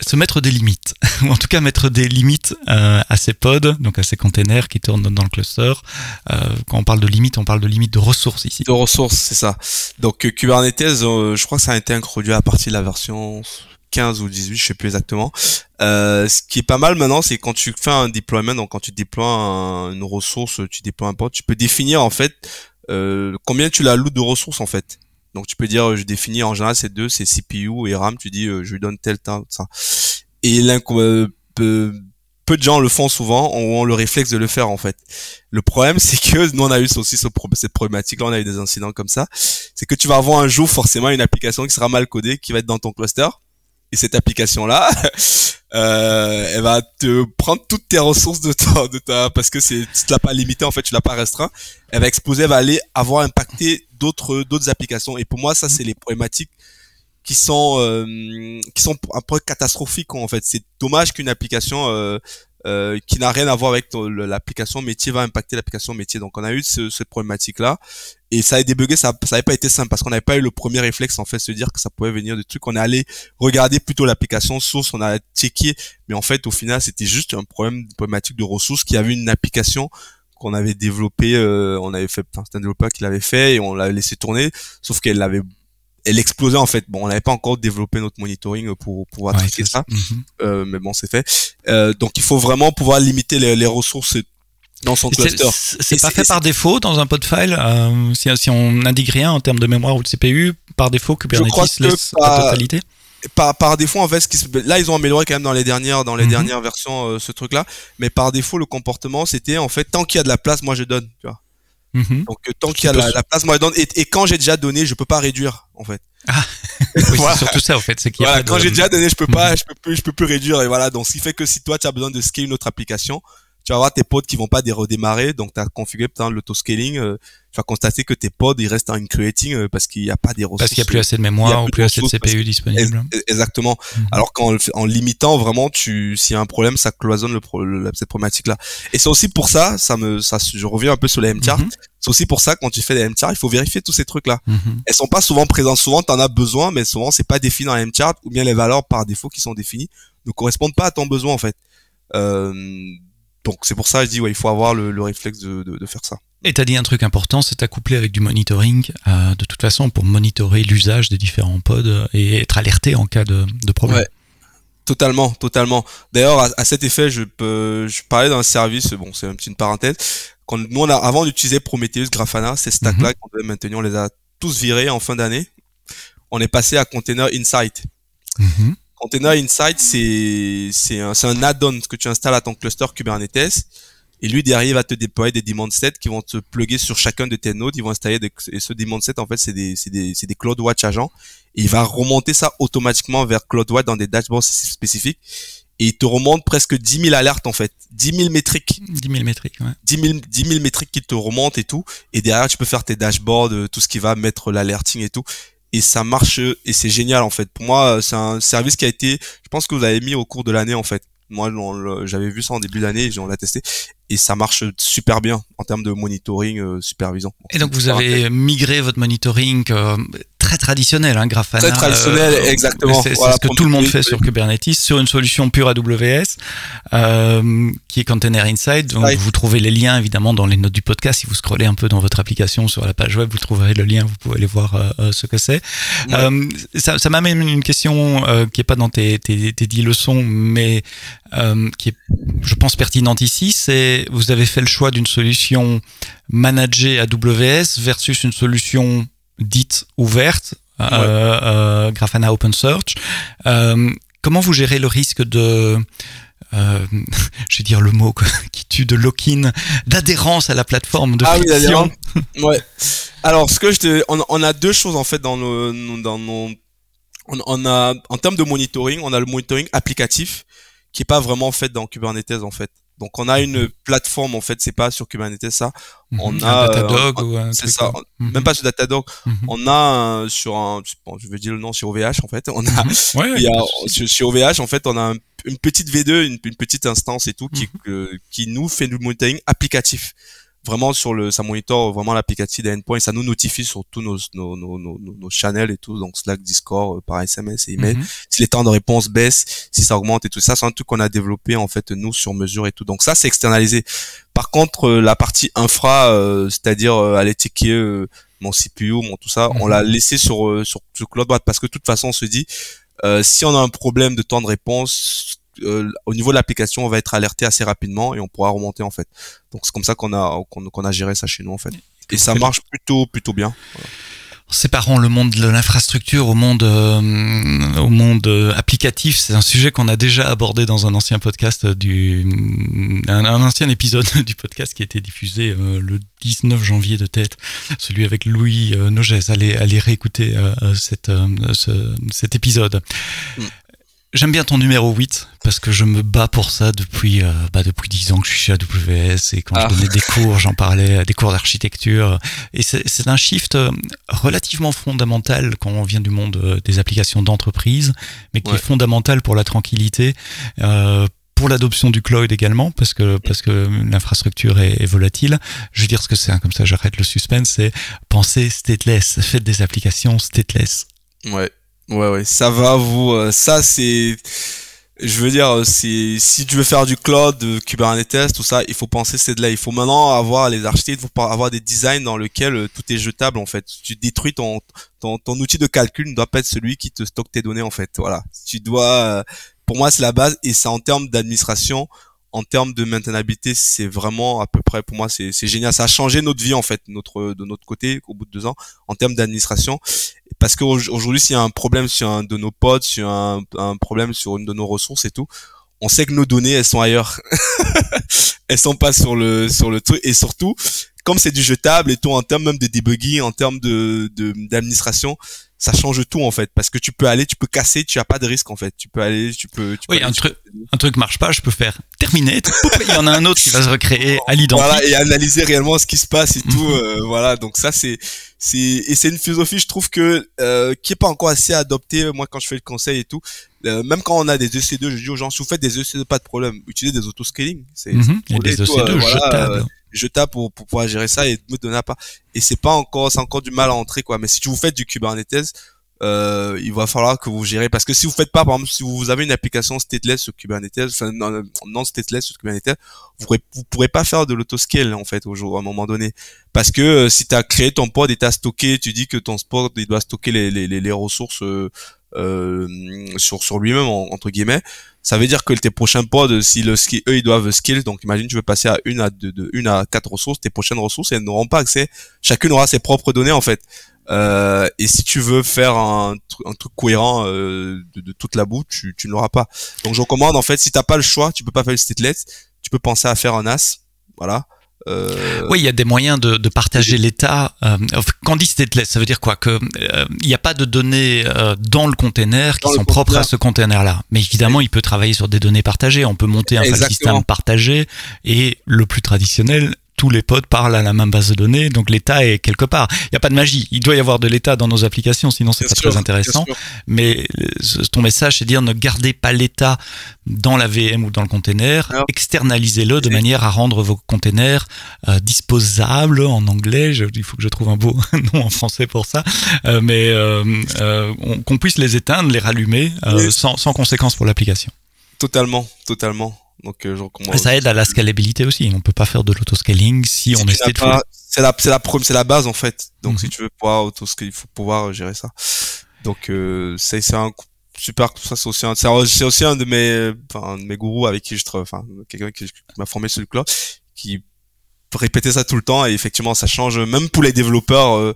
se mettre des limites, ou en tout cas mettre des limites euh, à ces pods, donc à ces containers qui tournent dans le cluster. Euh, quand on parle de limites, on parle de limites de ressources ici. De ressources, c'est ça. Donc euh, Kubernetes, euh, je crois que ça a été introduit à partir de la version 15 ou 18, je sais plus exactement. Euh, ce qui est pas mal maintenant, c'est quand tu fais un deployment, donc quand tu déploies une ressource, tu déploies un pod, tu peux définir en fait combien tu l'alloutes de ressources en fait. Donc tu peux dire, euh, je définis en général ces deux, c'est CPU et RAM. Tu dis, euh, je lui donne tel temps, ça. Et euh, peu, peu de gens le font souvent, ont le réflexe de le faire en fait. Le problème, c'est que nous on a eu aussi cette problématique-là, on a eu des incidents comme ça. C'est que tu vas avoir un jour forcément une application qui sera mal codée, qui va être dans ton cluster. Et cette application-là, euh, elle va te prendre toutes tes ressources de ta, de ta parce que c'est tu l'as pas limité en fait, tu l'as pas restreint. Elle va exploser, elle va aller avoir impacté d'autres d'autres applications. Et pour moi, ça c'est les problématiques qui sont euh, qui sont un peu catastrophiques en fait. C'est dommage qu'une application euh, euh, qui n'a rien à voir avec l'application métier va impacter l'application métier. Donc on a eu ce, cette problématique là et ça a débugué, ça ça n'avait pas été simple parce qu'on n'avait pas eu le premier réflexe en fait se dire que ça pouvait venir de trucs. On est allé regarder plutôt l'application source, on a checké, mais en fait au final c'était juste un problème une problématique de ressources qui avait une application qu'on avait développé, euh, on avait fait, enfin, c'était un développeur qui l'avait fait et on l'a laissé tourner, sauf qu'elle l'avait elle explosait en fait. Bon, on n'avait pas encore développé notre monitoring pour pouvoir traiter ça, mhm. euh, mais bon, c'est fait. Euh, donc, il faut vraiment pouvoir limiter les, les ressources dans son cluster. C'est pas fait par défaut dans un pod file. Euh, si, si, on indique rien en termes de mémoire ou de CPU, par défaut, Kubernetes laisse la totalité. Par, par défaut, en fait, ce qui là, ils ont amélioré quand même dans les dernières, dans les mhm. dernières versions, euh, ce truc-là. Mais par défaut, le comportement, c'était en fait, tant qu'il y a de la place, moi je donne. Tu vois. Mhm. Donc euh, tant qu'il y a la, place, moi je donne. Et, et, quand j'ai déjà donné, je peux pas réduire en fait. Ah, oui, c'est surtout ça en fait, c'est qu'il voilà, quand j'ai déjà donné, je peux pas, mhm. je peux plus, je peux plus réduire. Et voilà, donc ce qui fait que si toi tu as besoin de scaler une autre application, tu vas avoir tes pods qui vont pas redémarrer, donc tu as configuré peut-être l'autoscaling, euh, tu vas constater que tes pods ils restent en increating euh, parce qu'il n'y a pas des ressources. Parce qu'il n'y a plus assez de mémoire ou plus, assez de CPU disponible. Exactement. Mhm. Alors qu'en en limitant vraiment, tu s'il y a un problème, ça cloisonne le, cette problématique là. Et c'est aussi pour ça, ça me ça je reviens un peu sur les MTR. Mhm. C'est aussi pour ça quand tu fais des MTR, il faut vérifier tous ces trucs là. Mm Elles sont pas souvent présentes, souvent tu en as besoin, mais souvent c'est pas défini dans les MTR ou bien les valeurs par défaut qui sont définies ne correspondent pas à ton besoin en fait. Euh, donc c'est pour ça je dis ouais il faut avoir le, le réflexe de, de, de, faire ça. Et tu as dit un truc important, c'est couplé avec du monitoring, euh, de toute façon, pour monitorer l'usage des différents pods et être alerté en cas de, de problème. Ouais. Totalement, totalement. D'ailleurs, à, cet effet, je peux, je parlais d'un service, bon, c'est une petite parenthèse. Quand nous, on a, avant d'utiliser Prometheus, Grafana, ces stacks-là mhm. qu'on devait maintenir, on les a tous virés en fin d'année. On est passé à Container Insight. Mhm. Container Insight, c'est, c'est un, c'est un add-on que tu installes à ton cluster Kubernetes. Et lui derrière il va te déployer des daemon sets qui vont te plugger sur chacun de tes nodes. Ils vont installer des, et ce daemon set en fait c'est des c'est des c'est des CloudWatch agents. Et il va remonter ça automatiquement vers CloudWatch dans des dashboards spécifiques. Et il te remonte presque 10 000 alertes en fait. 10 000 métriques. 10 000 métriques ouais. 10 000 10 000 métriques qui te remontent et tout. Et derrière tu peux faire tes dashboards euh, tout ce qui va mettre l'alerting et tout et ça marche et c'est génial en fait. Pour moi c'est un service qui a été je pense que vous avez mis au cours de l'année en fait. Moi, j'avais vu ça en début d'année, on l'a testé et ça marche super bien en termes de monitoring, euh, supervision. Et donc vous avez migré votre monitoring euh, très traditionnel, hein, Grafana. Très traditionnel, euh, exactement. C'est ce que tout le monde fait sur Kubernetes, sur une solution pure AWS, euh, qui est Container Inside. Donc vous trouvez les liens évidemment dans les notes du podcast. Si vous scrollez un peu dans votre application sur la page web, vous trouverez le lien, vous pouvez aller voir ce que c'est. ça, ça m'amène une question qui est pas dans tes, tes, tes 10 leçons, mais qui est, je pense, pertinente ici. C'est vous avez fait le choix d'une solution managée AWS versus une solution dite ouverte, euh, euh, Grafana Open Search. Euh, comment vous gérez le risque de euh, je vais dire le mot qui tue de lock-in, d'adhérence à la plateforme de ah oui, ouais. Alors, ce que je te, on, on, a deux choses en fait dans nos, dans nos, on, on, a en termes de monitoring, on a le monitoring applicatif qui est pas vraiment fait dans Kubernetes en fait. Donc on a une plateforme en fait, c'est pas sur Kubernetes ça. Mhm. On a Datadog ou un c'est ça, même mhm. pas sur Datadog. Mhm. On a sur un, je vais dire le nom sur OVH en fait. On a, il y a sur, OVH en fait, on a une petite V2, une, petite instance et tout qui qui nous fait du monitoring applicatif vraiment sur le, ça monitor vraiment l'applicatif d'endpoint, ça nous notifie sur tous nos, nos, nos, nos, nos channels et tout, donc Slack, Discord, euh, par SMS et email. Mhm. Si les temps de réponse baissent, si ça augmente et tout ça, c'est un truc qu'on a développé en fait nous sur mesure et tout. Donc ça c'est externalisé. Par contre, euh, la partie infra, euh, c'est-à-dire aller checker mon CPU, mon tout ça, on mhm. l'a laissé sur sur, sur CloudWatch parce que de toute façon on se dit si on a un problème de temps de réponse, euh, au niveau de l'application, on va être alerté assez rapidement et on pourra remonter en fait. Donc c'est comme ça qu'on a qu'on a géré ça chez nous en fait. Et ça marche plutôt plutôt bien. Séparons le monde de l'infrastructure au monde euh, au monde euh, applicatif, c'est un sujet qu'on a déjà abordé dans un ancien podcast du un, ancien épisode du podcast qui a été diffusé le 19 janvier de tête, celui avec Louis Nogès. Allez allez réécouter cette, cet épisode. J'aime bien ton numéro 8 parce que je me bats pour ça depuis euh, bah, depuis 10 ans que je suis chez AWS et quand je ah. donnais des cours, j'en parlais, des cours d'architecture et c'est un shift euh, relativement fondamental quand on vient du monde euh, des applications d'entreprise, mais qui est fondamental pour la tranquillité, euh, pour l'adoption du cloud également parce que parce que l'infrastructure est, volatile. Je veux dire ce que c'est, hein, comme ça j'arrête le suspense, c'est penser stateless, faites des applications stateless. Ouais, Ouais, ouais, ça va vous. Euh, ça, c'est. Je veux dire, c'est si tu veux faire du cloud, de Kubernetes, tout ça, il faut penser c'est de là. Il faut maintenant avoir les architectes, il faut avoir des designs dans lesquels euh, tout est jetable en fait. Tu détruis ton, ton ton outil de calcul ne doit pas être celui qui te stocke tes données en fait. Voilà. Tu dois. Euh, pour moi, c'est la base et ça en termes d'administration en termes de maintenabilité, c'est vraiment à peu près pour moi c'est génial. Ça a changé notre vie en fait, notre de notre côté au bout de deux ans en termes d'administration. Parce qu'aujourd'hui, s'il y a un problème sur un de nos pods, sur un, un problème sur une de nos ressources et tout, on sait que nos données elles sont ailleurs. elles sont pas sur le sur le truc et surtout comme c'est du jetable et tout en termes même de debugging, en termes de d'administration, ça change tout en fait. Parce que tu peux aller tu peux casser tu as pas de risque en fait. Tu peux aller tu peux tu oui un truc un truc marche pas je peux faire terminer. Il y en a un autre qui va se recréer à l'identique. voilà et analyser réellement ce qui se passe et tout mhm. euh, voilà. Donc ça c'est c'est et c'est une philosophie je trouve que euh, qui est pas encore assez adoptée moi quand je fais le conseil et tout. Euh, même quand on a des EC2 je dis aux gens si vous faites des EC2 pas de problème. Utilisez des autoscaling. C'est mm des EC2 jetables je tape pour, pour pouvoir gérer ça et me donner pas. Et c'est pas encore, c'est encore du mal à entrer, quoi. Mais si tu vous faites du Kubernetes, euh, il va falloir que vous gérez parce que si vous faites pas par exemple si vous avez une application stateless sur Kubernetes enfin non, non stateless sur Kubernetes vous pourrez vous pourrez pas faire de l'autoscale en fait au jour à un moment donné parce que euh, si tu as créé ton pod et tu as stocké tu dis que ton pod il doit stocker les les, les, ressources euh, euh, sur sur lui-même entre guillemets ça veut dire que tes prochains pods si le ski eux ils doivent scale donc imagine tu veux passer à une à deux, de une à quatre ressources tes prochaines ressources elles n'auront pas accès chacune aura ses propres données en fait euh, et si tu veux faire un, un truc cohérent euh, de, toute la boue, tu, tu ne l'auras pas. Donc je recommande en fait, si t'as pas le choix, tu peux pas faire le stateless, tu peux penser à faire un as, voilà. Euh... Oui, il y a des moyens de, de partager l'état. Euh, quand dit stateless, ça veut dire quoi Que euh, il n'y a pas de données euh, dans le container qui sont propres à ce container-là. Mais évidemment, il peut travailler sur des données partagées. On peut monter un file system partagé et le plus traditionnel, tous les pods parlent à la même base de données, donc l'état est quelque part. Il n'y a pas de magie. Il doit y avoir de l'état dans nos applications, sinon c'est pas très intéressant. Mais ton message, c'est dire ne gardez pas l'état dans la VM ou dans le container, externalisez-le de manière à rendre vos containers euh, disposables en anglais. il faut que je trouve un beau nom en français pour ça, euh, mais euh, euh qu'on puisse les éteindre, les rallumer euh, sans, sans conséquence pour l'application. Totalement, totalement. Donc euh, je recommande. ça aide à la scalabilité aussi. On peut pas faire de l'autoscaling si, on est stateful. C'est la c'est la c'est la base en fait. Donc mhm. si tu veux pouvoir autoscaler, il faut pouvoir gérer ça. Donc euh, c'est c'est un super ça c'est aussi un c'est aussi un de mes enfin de mes gourous avec qui je enfin quelqu'un qui, m'a formé sur le cloud qui répétait ça tout le temps et effectivement ça change même pour les développeurs euh,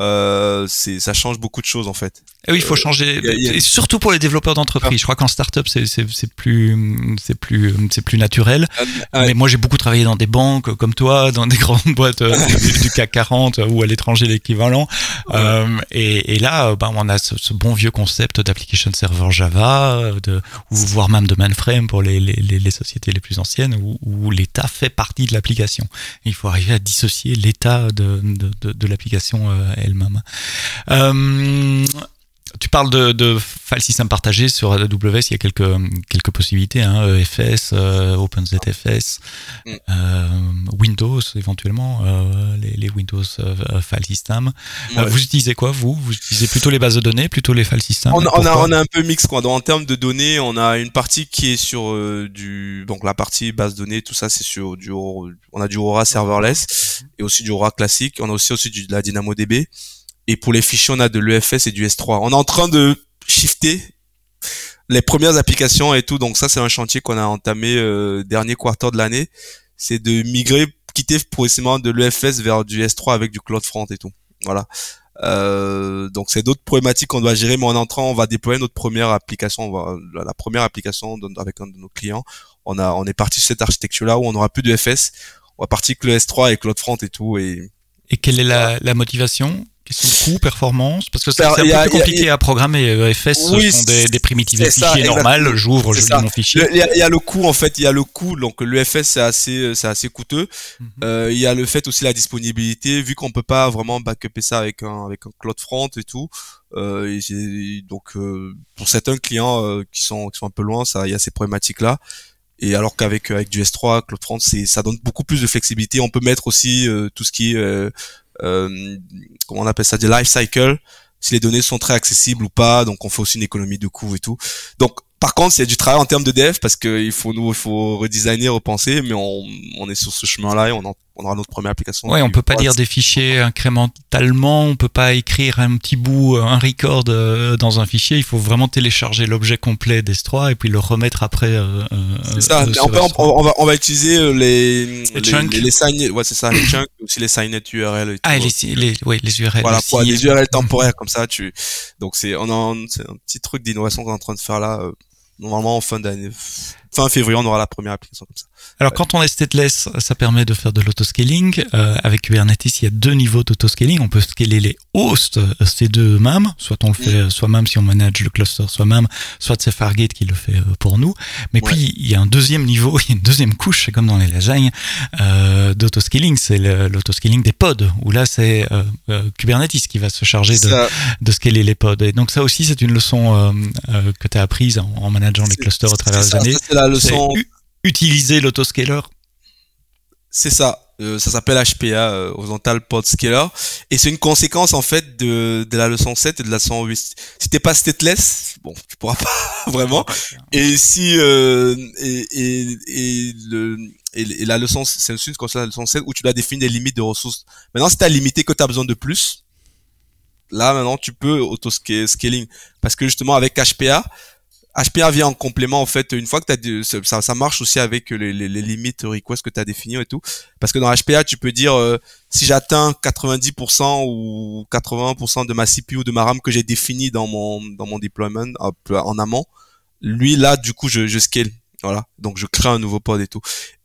euh, c'est ça change beaucoup de choses en fait. Et oui, il faut euh, changer, et surtout pour les développeurs d'entreprise. Je crois qu'en startup c'est plus c'est plus c'est plus naturel. Ah, Mais moi j'ai beaucoup travaillé dans des banques comme toi, dans des grandes boîtes euh, du, CAC 40 ou à l'étranger l'équivalent. Euh, et, et, là, ben, on a ce, ce bon vieux concept d'application server Java, de ou voire même de mainframe pour les les, les, sociétés les plus anciennes où, où l'état fait partie de l'application. Il faut arriver à dissocier l'état de de, de, de l'application elle-même. Euh, tu parles de, de file system partagé sur AWS, il y a quelques, quelques possibilités, hein, EFS, euh, OpenZFS, mm. euh, Windows éventuellement, euh, les, les, Windows euh, file system. Euh, vous utilisez quoi vous? Vous utilisez plutôt les bases de données, plutôt les file systems? On, on, a, on a un peu mix quoi. Donc, en termes de données, on a une partie qui est sur euh, du donc la partie base de données, tout ça c'est sur du on a du Aura serverless et aussi du Aura classique. On a aussi aussi du, de la DynamoDB. Et pour les fichiers, on a de l'EFS et du S3. On est en train de shifter les premières applications et tout. Donc ça, c'est un chantier qu'on a entamé euh, dernier quarter de l'année. C'est de migrer, quitter progressivement de l'EFS vers du S3 avec du CloudFront et tout. Voilà. Euh, donc c'est d'autres problématiques qu'on doit gérer, mais en entrant, on va déployer notre première application, on va, la première application avec un de nos clients. On a, on est parti sur cette architecture-là où on aura plus de FS. On va partir que le S3 et CloudFront et tout. Et, et quelle est la, la motivation? Question de coût, performance? Parce que c'est un peu plus compliqué à programmer. EFS sont des, des primitives de fichiers normales. J'ouvre, je lis mon fichier. Il y, a le coût, en fait. Il y a le coût. Donc, l'EFS, c'est assez, c'est assez coûteux. Mhm. euh, il y a le fait aussi la disponibilité. Vu qu'on peut pas vraiment backuper ça avec un, avec un CloudFront et tout. Euh, et donc, euh, pour certains clients euh, qui sont, qui sont un peu loin, ça, il y a ces problématiques-là. Et alors qu'avec avec du S3, CloudFront, c'est ça donne beaucoup plus de flexibilité. On peut mettre aussi tout ce qui est euh, comment on appelle ça, des life cycle, si les données sont très accessibles ou pas. Donc on fait aussi une économie de coûts et tout. Donc par contre, il y a du travail en termes de dev parce qu'il faut nous, il faut redesigner, repenser, mais on, on est sur ce chemin-là et on, on aura notre première application. Ouais, on peut pas lire des fichiers incrémentalement, on peut pas écrire un petit bout, un record euh, dans un fichier. Il faut vraiment télécharger l'objet complet d'S3 et puis le remettre après. Euh, euh c'est ça. on, on, va, on va utiliser euh, les les, les, les, les sign, ouais c'est ça, les chunks, aussi les signet URL. ah, les, les, ouais, les URL. Voilà, pour les URL temporaires comme ça, tu. Donc c'est, on a, c'est un petit truc d'innovation qu'on est en train de faire là normalement en fin d'année, fin février, on aura la première application comme ça. Alors quand on est stateless, ça permet de faire de l'autoscaling. Euh, avec Kubernetes, il y a deux niveaux d'autoscaling. On peut scaler les hosts euh, ces deux mêmes, soit on le fait soi-même si on manage le cluster soi-même, soit c'est Fargate qui le fait euh, pour nous. Mais puis il y a un deuxième niveau, il y a une deuxième couche, c'est comme dans les lasagnes euh, d'autoscaling, c'est l'autoscaling des pods, où là c'est euh, euh, Kubernetes qui va se charger de, de, scaler les pods. Et donc ça aussi c'est une leçon que tu as apprise en, en manageant les clusters au travers des années. La leçon utiliser l'autoscaler c'est ça. Euh, ça s'appelle HPA, euh, Horizontal Pod Scaler, et c'est une conséquence en fait de, de la leçon 7 et de la leçon 8. Si t'es pas stateless, bon, tu pourras pas vraiment. Et si euh, et, et, et, le, et, la leçon, c'est une comme la leçon 7 où tu dois définir des limites de ressources. Maintenant, si t'as limité que t'as besoin de plus, là maintenant tu peux auto-scaling parce que justement avec HPA, HPA vient en complément en fait une fois que tu as ça, marche aussi avec les, les, les limites request que tu as définies et tout. Parce que dans HPA tu peux dire euh, si j'atteins 90% ou 80% de ma CPU ou de ma RAM que j'ai défini dans mon dans mon deployment en amont lui là du coup je, je scale voilà. Donc je crée un nouveau pod et tout.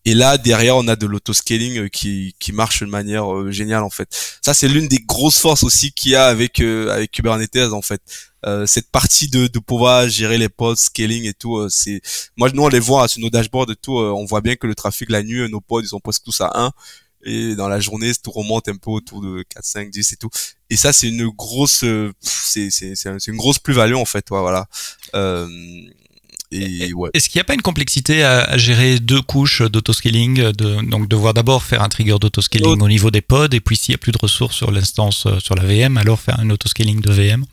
Et là derrière on a de l'autoscaling euh, qui qui marche de manière euh, géniale en fait. Ça c'est l'une des grosses forces aussi qu'il y a avec avec Kubernetes en fait. Euh, cette partie de, de pouvoir gérer les pods, scaling et tout, euh, c'est moi nous on les voit sur nos dashboards et tout, euh, on voit bien que le trafic la nuit, nos pods ils sont presque tous à 1 et dans la journée tout remonte un peu autour de 4 5 10 et tout. Et ça c'est une grosse c'est c'est c'est une grosse plus-value en fait, voilà. Et ouais. Est-ce qu'il n'y a pas une complexité à, gérer deux couches d'autoscaling de, Donc devoir d'abord faire un trigger d'autoscaling au niveau des pods et puis s'il n'y a plus de ressources sur l'instance sur la VM, alors faire un autoscaling de VM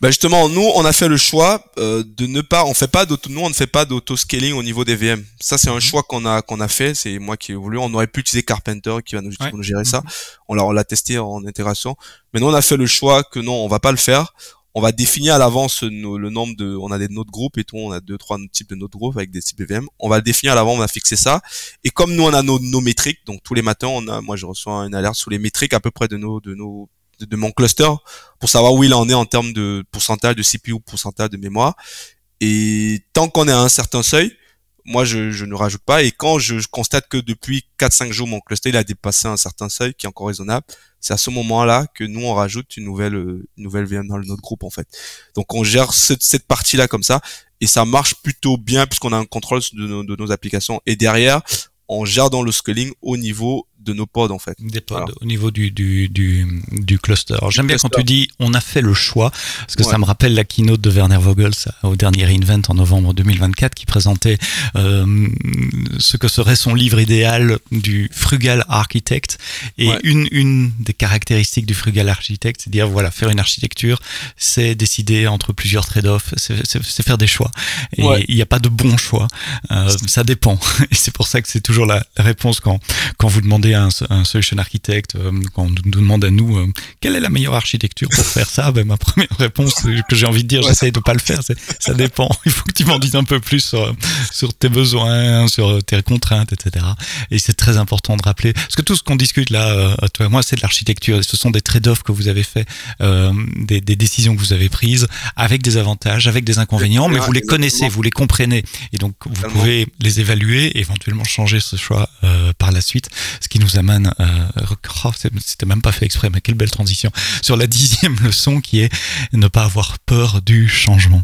bah justement, nous, on a fait le choix euh, de ne pas, on fait pas d'auto, nous, on ne fait pas d'auto-scaling au niveau des VM. Ça, c'est un mhm. choix qu'on a qu'on a fait. C'est moi qui ai voulu. On aurait pu utiliser Carpenter qui va nous, nous gérer ça. Mhm. On l'a on l'a testé en intégration. Mais nous, on a fait le choix que non, on va pas le faire. On va définir à l'avance le nombre de, on a des notes groupes et tout, on a deux trois types de notes groupes avec des types VM. On va le définir à l'avant, on va fixer ça. Et comme nous on a nos, métriques, donc tous les matins, on a, moi je reçois une alerte sur les métriques à peu près de nos de nos de, mon cluster pour savoir où il en est en termes de pourcentage de CPU, pourcentage de mémoire. Et tant qu'on est à un certain seuil, moi je, ne rajoute pas. Et quand je, constate que depuis 4-5 jours mon cluster il a dépassé un certain seuil qui est encore raisonnable, c'est à ce moment-là que nous on rajoute une nouvelle une nouvelle VM dans notre groupe en fait. Donc on gère cette, cette partie-là comme ça et ça marche plutôt bien puisqu'on a un contrôle de nos, de nos applications. Et derrière, on gère dans le scaling au niveau de nos pods en fait. Des pods au niveau du, du, du, du cluster. J'aime bien quand tu dis on a fait le choix, parce que ça me rappelle la keynote de Werner Vogels au dernier Invent en novembre 2024 qui présentait euh, ce que serait son livre idéal du frugal architecte. Et une, une des caractéristiques du frugal architecte, c'est dire voilà, faire une architecture, c'est décider entre plusieurs trade-offs, c'est faire des choix. Et il n'y a pas de bon choix, euh, ça dépend. Et c'est pour ça que c'est toujours la réponse quand, quand vous demandez un, un solution architect, euh, quand on nous demande à nous euh, quelle est la meilleure architecture pour faire ça, ben, ma première réponse que j'ai envie de dire, j'essaye de pas le faire, ça dépend. Il faut que tu m'en dises un peu plus sur, sur tes besoins, sur tes contraintes, etc. Et c'est très important de rappeler, parce que tout ce qu'on discute là, euh, toi et moi, c'est de l'architecture. Ce sont des trade-offs que vous avez fait, des, des, décisions que vous avez prises, avec des avantages, avec des inconvénients, mais vous les connaissez, vous les comprenez, et donc vous pouvez les évaluer, et éventuellement changer ce choix par la suite, ce qui nous nous amène, euh, oh, c'était même pas fait exprès, mais quelle belle transition, sur la dixième leçon qui est ne pas avoir peur du changement.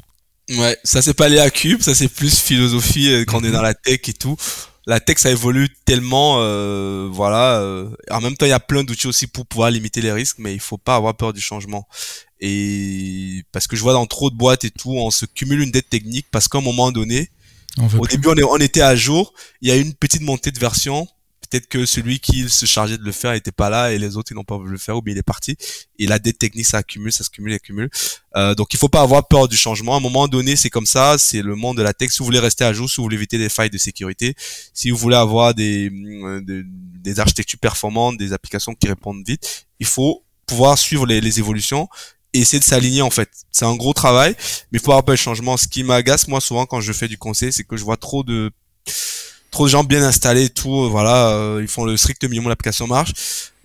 Ouais, ça c'est pas les cube, ça c'est plus philosophie euh, quand on est dans la tech et tout. La tech ça évolue tellement, euh, voilà. Euh, en même temps, il y a plein d'outils aussi pour pouvoir limiter les risques, mais il faut pas avoir peur du changement. Et parce que je vois dans trop de boîtes et tout, on se cumule une dette technique parce qu'à un moment donné, au début on, on était à jour, il y a une petite montée de version, peut-être que celui qui se chargeait de le faire n'était pas là et les autres ils n'ont pas voulu le faire ou bien il est parti. Et la dette technique ça accumule, ça se cumule, accumule. Euh, donc il faut pas avoir peur du changement. À un moment donné, c'est comme ça, c'est le monde de la tech. Si vous voulez rester à jour, si vous voulez éviter des failles de sécurité, si vous voulez avoir des, euh, des, architectures performantes, des applications qui répondent vite, il faut pouvoir suivre les, les évolutions et essayer de s'aligner en fait. C'est un gros travail, mais il faut avoir peur du changement. Ce qui m'agace moi souvent quand je fais du conseil, c'est que je vois trop de trop de gens bien installés tout, euh, voilà, euh, ils font le strict minimum, l'application marche.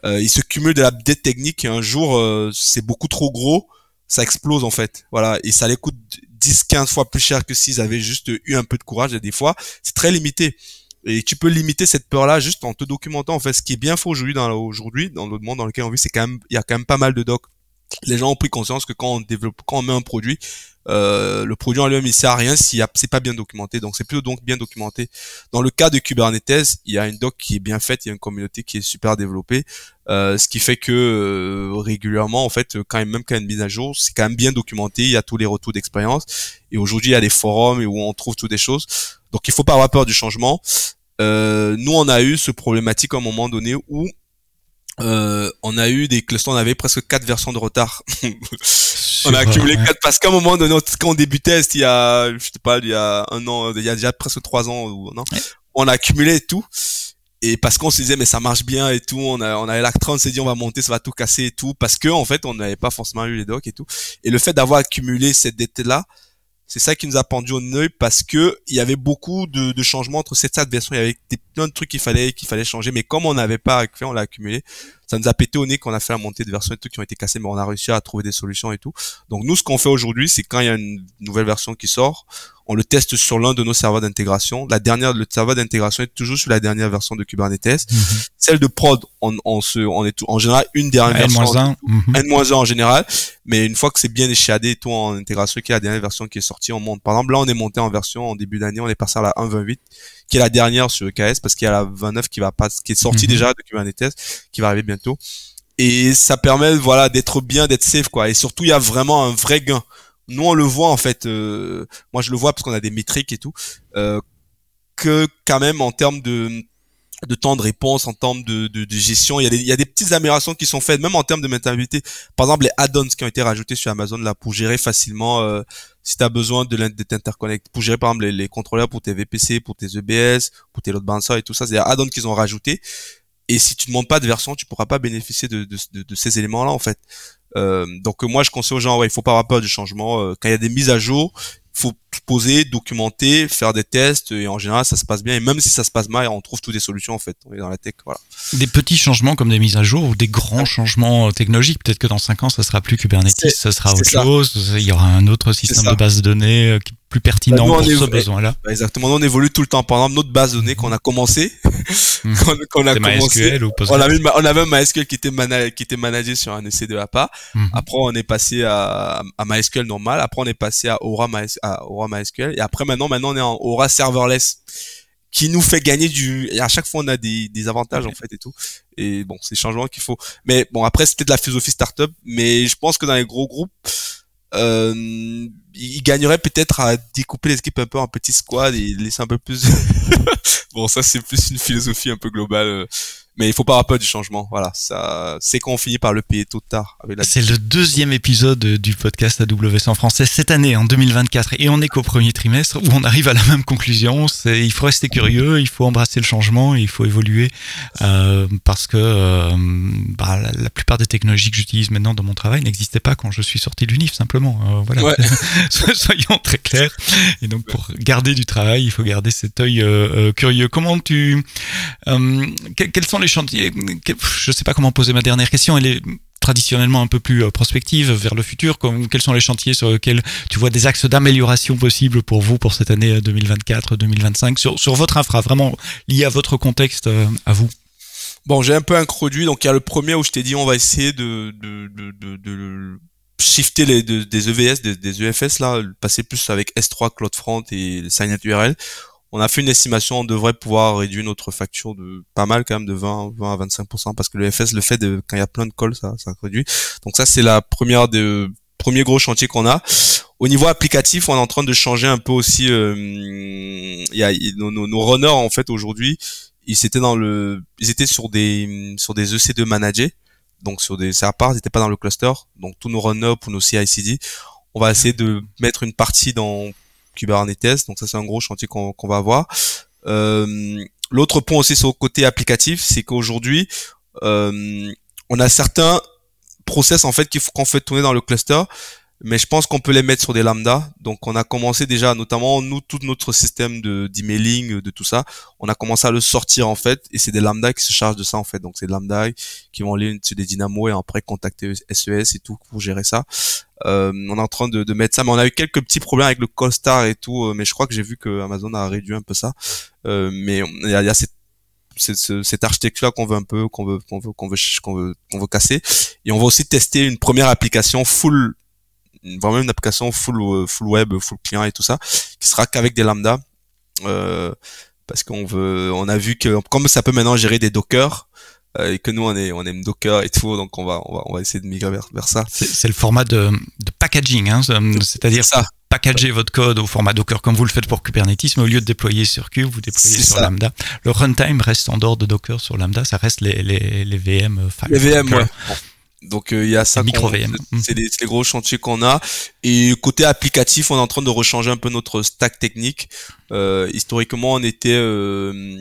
Euh, ils se cumulent de la dette technique et un jour, c'est beaucoup trop gros, ça explose en fait. Voilà, et ça les coûte 10, 15 fois plus cher que s'ils avaient juste eu un peu de courage. Et des fois, c'est très limité. Et tu peux limiter cette peur-là juste en te documentant. En fait, ce qui est bien faux aujourd'hui dans aujourd'hui dans le monde dans lequel on vit, c'est quand même il y a quand même pas mal de docs. Les gens ont pris conscience que quand on développe, quand on met un produit, euh, le produit en lui-même il sert à rien si c'est pas bien documenté. Donc c'est plutôt donc bien documenté. Dans le cas de Kubernetes, il y a une doc qui est bien faite, il y a une communauté qui est super développée, euh, ce qui fait que euh, régulièrement en fait quand même même quand il y a une mise à jour, c'est quand même bien documenté. Il y a tous les retours d'expérience et aujourd'hui il y a des forums où on trouve toutes des choses. Donc il faut pas avoir peur du changement. nous on a eu ce problématique à un moment donné où euh, on a eu des clusters, on avait presque quatre versions de retard. on a accumulé quatre parce qu'à un moment donné, quand on débutait, il y a, je sais pas, il y a un an, il y a déjà presque trois ans ou non, on a accumulé tout. Et parce qu'on se disait mais ça marche bien et tout, on a on avait l'acte on s'est dit on va monter, ça va tout casser et tout parce que en fait on n'avait pas forcément eu les docs et tout. Et le fait d'avoir accumulé cette dette là, c'est ça qui nous a pendu au nœud parce que il y avait beaucoup de, de changements entre cette quatre versions. Il y avait des, plein de trucs qu'il fallait qu'il fallait changer, mais comme on n'avait pas fait, on l'a accumulé. Ça nous a pété au nez qu'on a fait la montée de versions et tout qui ont été cassées, mais on a réussi à trouver des solutions et tout. Donc nous, ce qu'on fait aujourd'hui, c'est quand il y a une nouvelle version qui sort, on le teste sur l'un de nos serveurs d'intégration. La dernière, le serveur d'intégration est toujours sur la dernière version de Kubernetes. Mhm. Celle de prod, on, on se, on est tout, en général une dernière version. N-1. N-1 en général. Mais une fois que c'est bien échadé et tout en intégration, qui est la dernière version qui est sortie, on monte. Par exemple, là, on est monté en version en début d'année, on est passé à la 1.28, qui est la dernière sur EKS parce qu'il y a la 29 qui va pas, qui est sortie mhm. déjà de Kubernetes, qui va arriver bientôt. Et ça permet, voilà, d'être bien, d'être safe, quoi. Et surtout, il y a vraiment un vrai gain nous on le voit en fait euh, moi je le vois parce qu'on a des métriques et tout euh, que quand même en termes de de temps de réponse, en termes de, de, de gestion, il y, a des, il y a des petites améliorations qui sont faites, même en termes de maintenabilité. Par exemple, les add-ons qui ont été rajoutés sur Amazon là pour gérer facilement, euh, si tu as besoin de, t'interconnecter, pour gérer par exemple les, contrôleurs pour tes VPC, pour tes EBS, pour tes load balancers et tout ça, c'est des add-ons qu'ils ont rajoutés. Et si tu ne demandes pas de version, tu pourras pas bénéficier de ces éléments-là en fait. Euh, donc moi je conseille aux gens, ouais, il faut pas avoir peur du changement. Euh, quand il y a des mises à jour, faut poser, documenter, faire des tests et en général ça se passe bien et même si ça se passe mal, on trouve toutes des solutions en fait. On est dans la tech, voilà. Des petits changements comme des mises à jour ou des grands changements euh, technologiques. Peut-être que dans 5 ans ça sera plus Kubernetes, ça sera autre chose. Il y aura un autre système de base de données qui plus pertinent bah, pour ce besoin-là. Bah, exactement, on évolue tout le temps. Par exemple, notre base de données qu'on a commencé, hmm. qu'on a commencé, ou on, avait, on avait MySQL qui était, managé, qui était managé sur un EC2 APA. Hmm. Après, on est passé à, à MySQL normal. Après, on est passé à Aura, à Aura MySQL. Et après, maintenant, maintenant, on est en Aura serverless qui nous fait gagner du et à chaque fois on a des, des avantages en fait et tout. Et bon c'est changements qu'il faut. Mais bon après c'était de la philosophie startup mais je pense que dans les gros groupes euh, il gagnerait peut-être à découper les équipes un peu en petits squads et laisser un peu plus. bon, ça c'est plus une philosophie un peu globale. Euh, mais il faut pas avoir peur du changement. Voilà, ça, c'est qu'on finit par le payer tôt ou tard. C'est le deuxième épisode du podcast AWS en français cette année, en 2024, et on est qu'au premier trimestre où on arrive à la même conclusion. C'est, il faut rester curieux, il faut embrasser le changement, il faut évoluer euh, parce que euh, bah, la, plupart des technologies que j'utilise maintenant dans mon travail n'existaient pas quand je suis sorti de l'UNIF, simplement. Euh, voilà, soyons très clairs. Et donc pour garder du travail, il faut garder cet œil euh, curieux. Comment tu, quels sont les chantiers Je ne sais pas comment poser ma dernière question. Elle est traditionnellement un peu plus euh, prospective vers le futur. Quels sont les chantiers sur lesquels tu vois des axes d'amélioration possibles pour vous pour cette année 2024-2025 euh, sur, votre infra, vraiment lié à votre contexte euh, à vous Bon, j'ai un peu introduit. Donc, il y a le premier où je t'ai dit, on va essayer de, de, shifter les, des EVS, des, EFS, là, passer plus avec S3, CloudFront et Signet URL on a fait une estimation, on devrait pouvoir réduire notre facture de pas mal quand même de 20, 20 à 25% parce que le FS le fait de quand il y a plein de calls ça, ça réduit. Donc ça c'est la première de premier gros chantier qu'on a. Au niveau applicatif, on est en train de changer un peu aussi. Euh, y a nos, nos, runners en fait aujourd'hui, ils étaient dans le, ils étaient sur des sur des EC2 managés, donc sur des serveurs, ils n'étaient pas dans le cluster. Donc tous nos runners pour nos CI/CD, on va essayer de mettre une partie dans Kubernetes. Donc ça, c'est un gros chantier qu'on va avoir. Euh, l'autre point aussi sur le côté applicatif, c'est qu'aujourd'hui, euh, on a certains process en fait qu'il faut qu'on fait tourner dans le cluster mais je pense qu'on peut les mettre sur des lambda. Donc on a commencé déjà, notamment nous, tout notre système de d'emailing, de tout ça, on a commencé à le sortir en fait, et c'est des lambda qui se chargent de ça en fait. Donc c'est des lambda qui vont aller sur des dynamos et après contacter SES e et tout pour gérer ça. Euh, on est en train de, de, mettre ça, mais on a eu quelques petits problèmes avec le CoStar et tout, euh, mais je crois que j'ai vu que Amazon a réduit un peu ça. Euh, mais il y a, y a cette cette, architecture qu'on veut un peu qu'on veut qu'on veut qu'on veut qu'on veut casser et on va aussi tester une première application full vraiment une application full euh, full web, full client et tout ça, qui sera qu'avec des lambda. Euh, parce qu'on veut, on a vu que comme ça peut maintenant gérer des Docker euh, et que nous on est on aime Docker et tout, donc on va on va on va essayer de migrer vers, vers ça. C'est le format de, de packaging, hein, c'est-à-dire ça packagez votre code au format Docker comme vous le faites pour Kubernetes, mais au lieu de déployer sur Kube, vous déployez sur Lambda. Le runtime reste en dehors de Docker sur Lambda, ça reste les, les, les VM. les VM, ouais. Donc il y a ça. Micro VM. C'est les, gros chantiers qu'on a. Et côté applicatif, on est en train de rechanger un peu notre stack technique. Euh, historiquement, on était euh,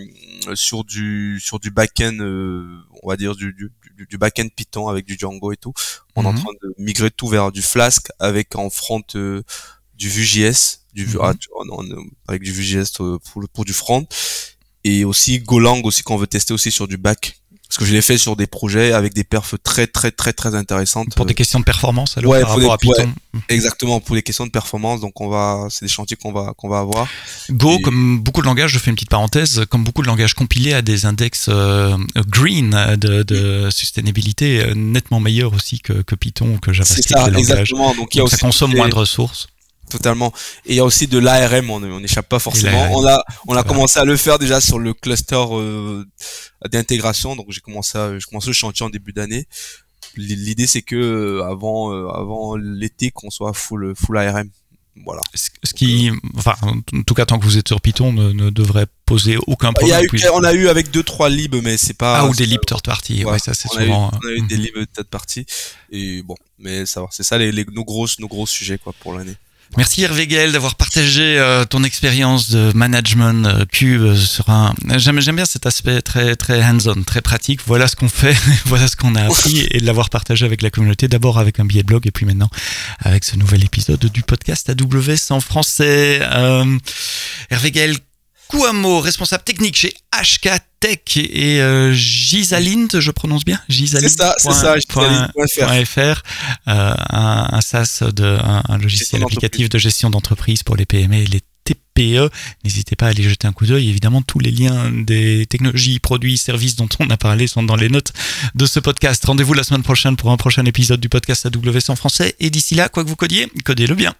sur du sur du backend, euh, on va dire du, du, du backend Python avec du Django et tout. On est en mhm. train de migrer tout vers du Flask avec en front euh, du Vue.js, du mhm. ah, avec du Vue.js pour, pour du front et aussi Golang aussi qu'on veut tester aussi sur du back parce que je l'ai fait sur des projets avec des perfs très très très très intéressantes. Pour des questions de performance, alors, par rapport à Python. exactement, pour les questions de performance. Donc on va, c'est des chantiers qu'on va qu'on va avoir. Go, comme beaucoup de langages, je fais une petite parenthèse, comme beaucoup de langages compilés à des index euh, green de, de sustainabilité euh, nettement meilleurs aussi que, que Python ou que JavaScript. C'est ça, exactement. Donc, il y a ça consomme moins de ressources. Totalement. Et il y a aussi de l'ARM, on n'échappe pas forcément. On a, on a commencé à le faire déjà sur le cluster euh, d'intégration. Donc j'ai commencé, à, je le chantier en début d'année. L'idée c'est que euh, avant, euh, avant l'été, qu'on soit full, full ARM. Voilà. Ce qui, enfin, en tout cas, tant que vous êtes sur Python, ne, devrait poser aucun problème. Il y a eu, on a eu avec deux trois libs, mais c'est pas. Ah ou des libs third party. Ouais, ça c'est souvent. on a eu des libs third party. Et bon, mais ça va. C'est ça les, les, nos grosses, nos gros sujets quoi pour l'année. Merci Hervé Gaël d'avoir partagé euh, ton expérience de management euh, Cube sur un. J'aime bien cet aspect très très hands-on, très pratique. Voilà ce qu'on fait, voilà ce qu'on a appris et de l'avoir partagé avec la communauté. D'abord avec un billet de blog et puis maintenant avec ce nouvel épisode du podcast AWS en français. Euh, Hervé Gaël, Kouamo, responsable technique chez HK Tech et euh, Gisalint, je prononce bien? Gisalint. C'est ça, c'est ça, euh, un, un, SaaS, de, un, logiciel applicatif de gestion d'entreprise pour les PME et les TPE. N'hésitez pas à aller jeter un coup d'œil. Évidemment, tous les liens des technologies, produits, services dont on a parlé sont dans les notes de ce podcast. Rendez-vous la semaine prochaine pour un prochain épisode du podcast AWS en français. Et d'ici là, quoi que vous codiez, codez-le bien.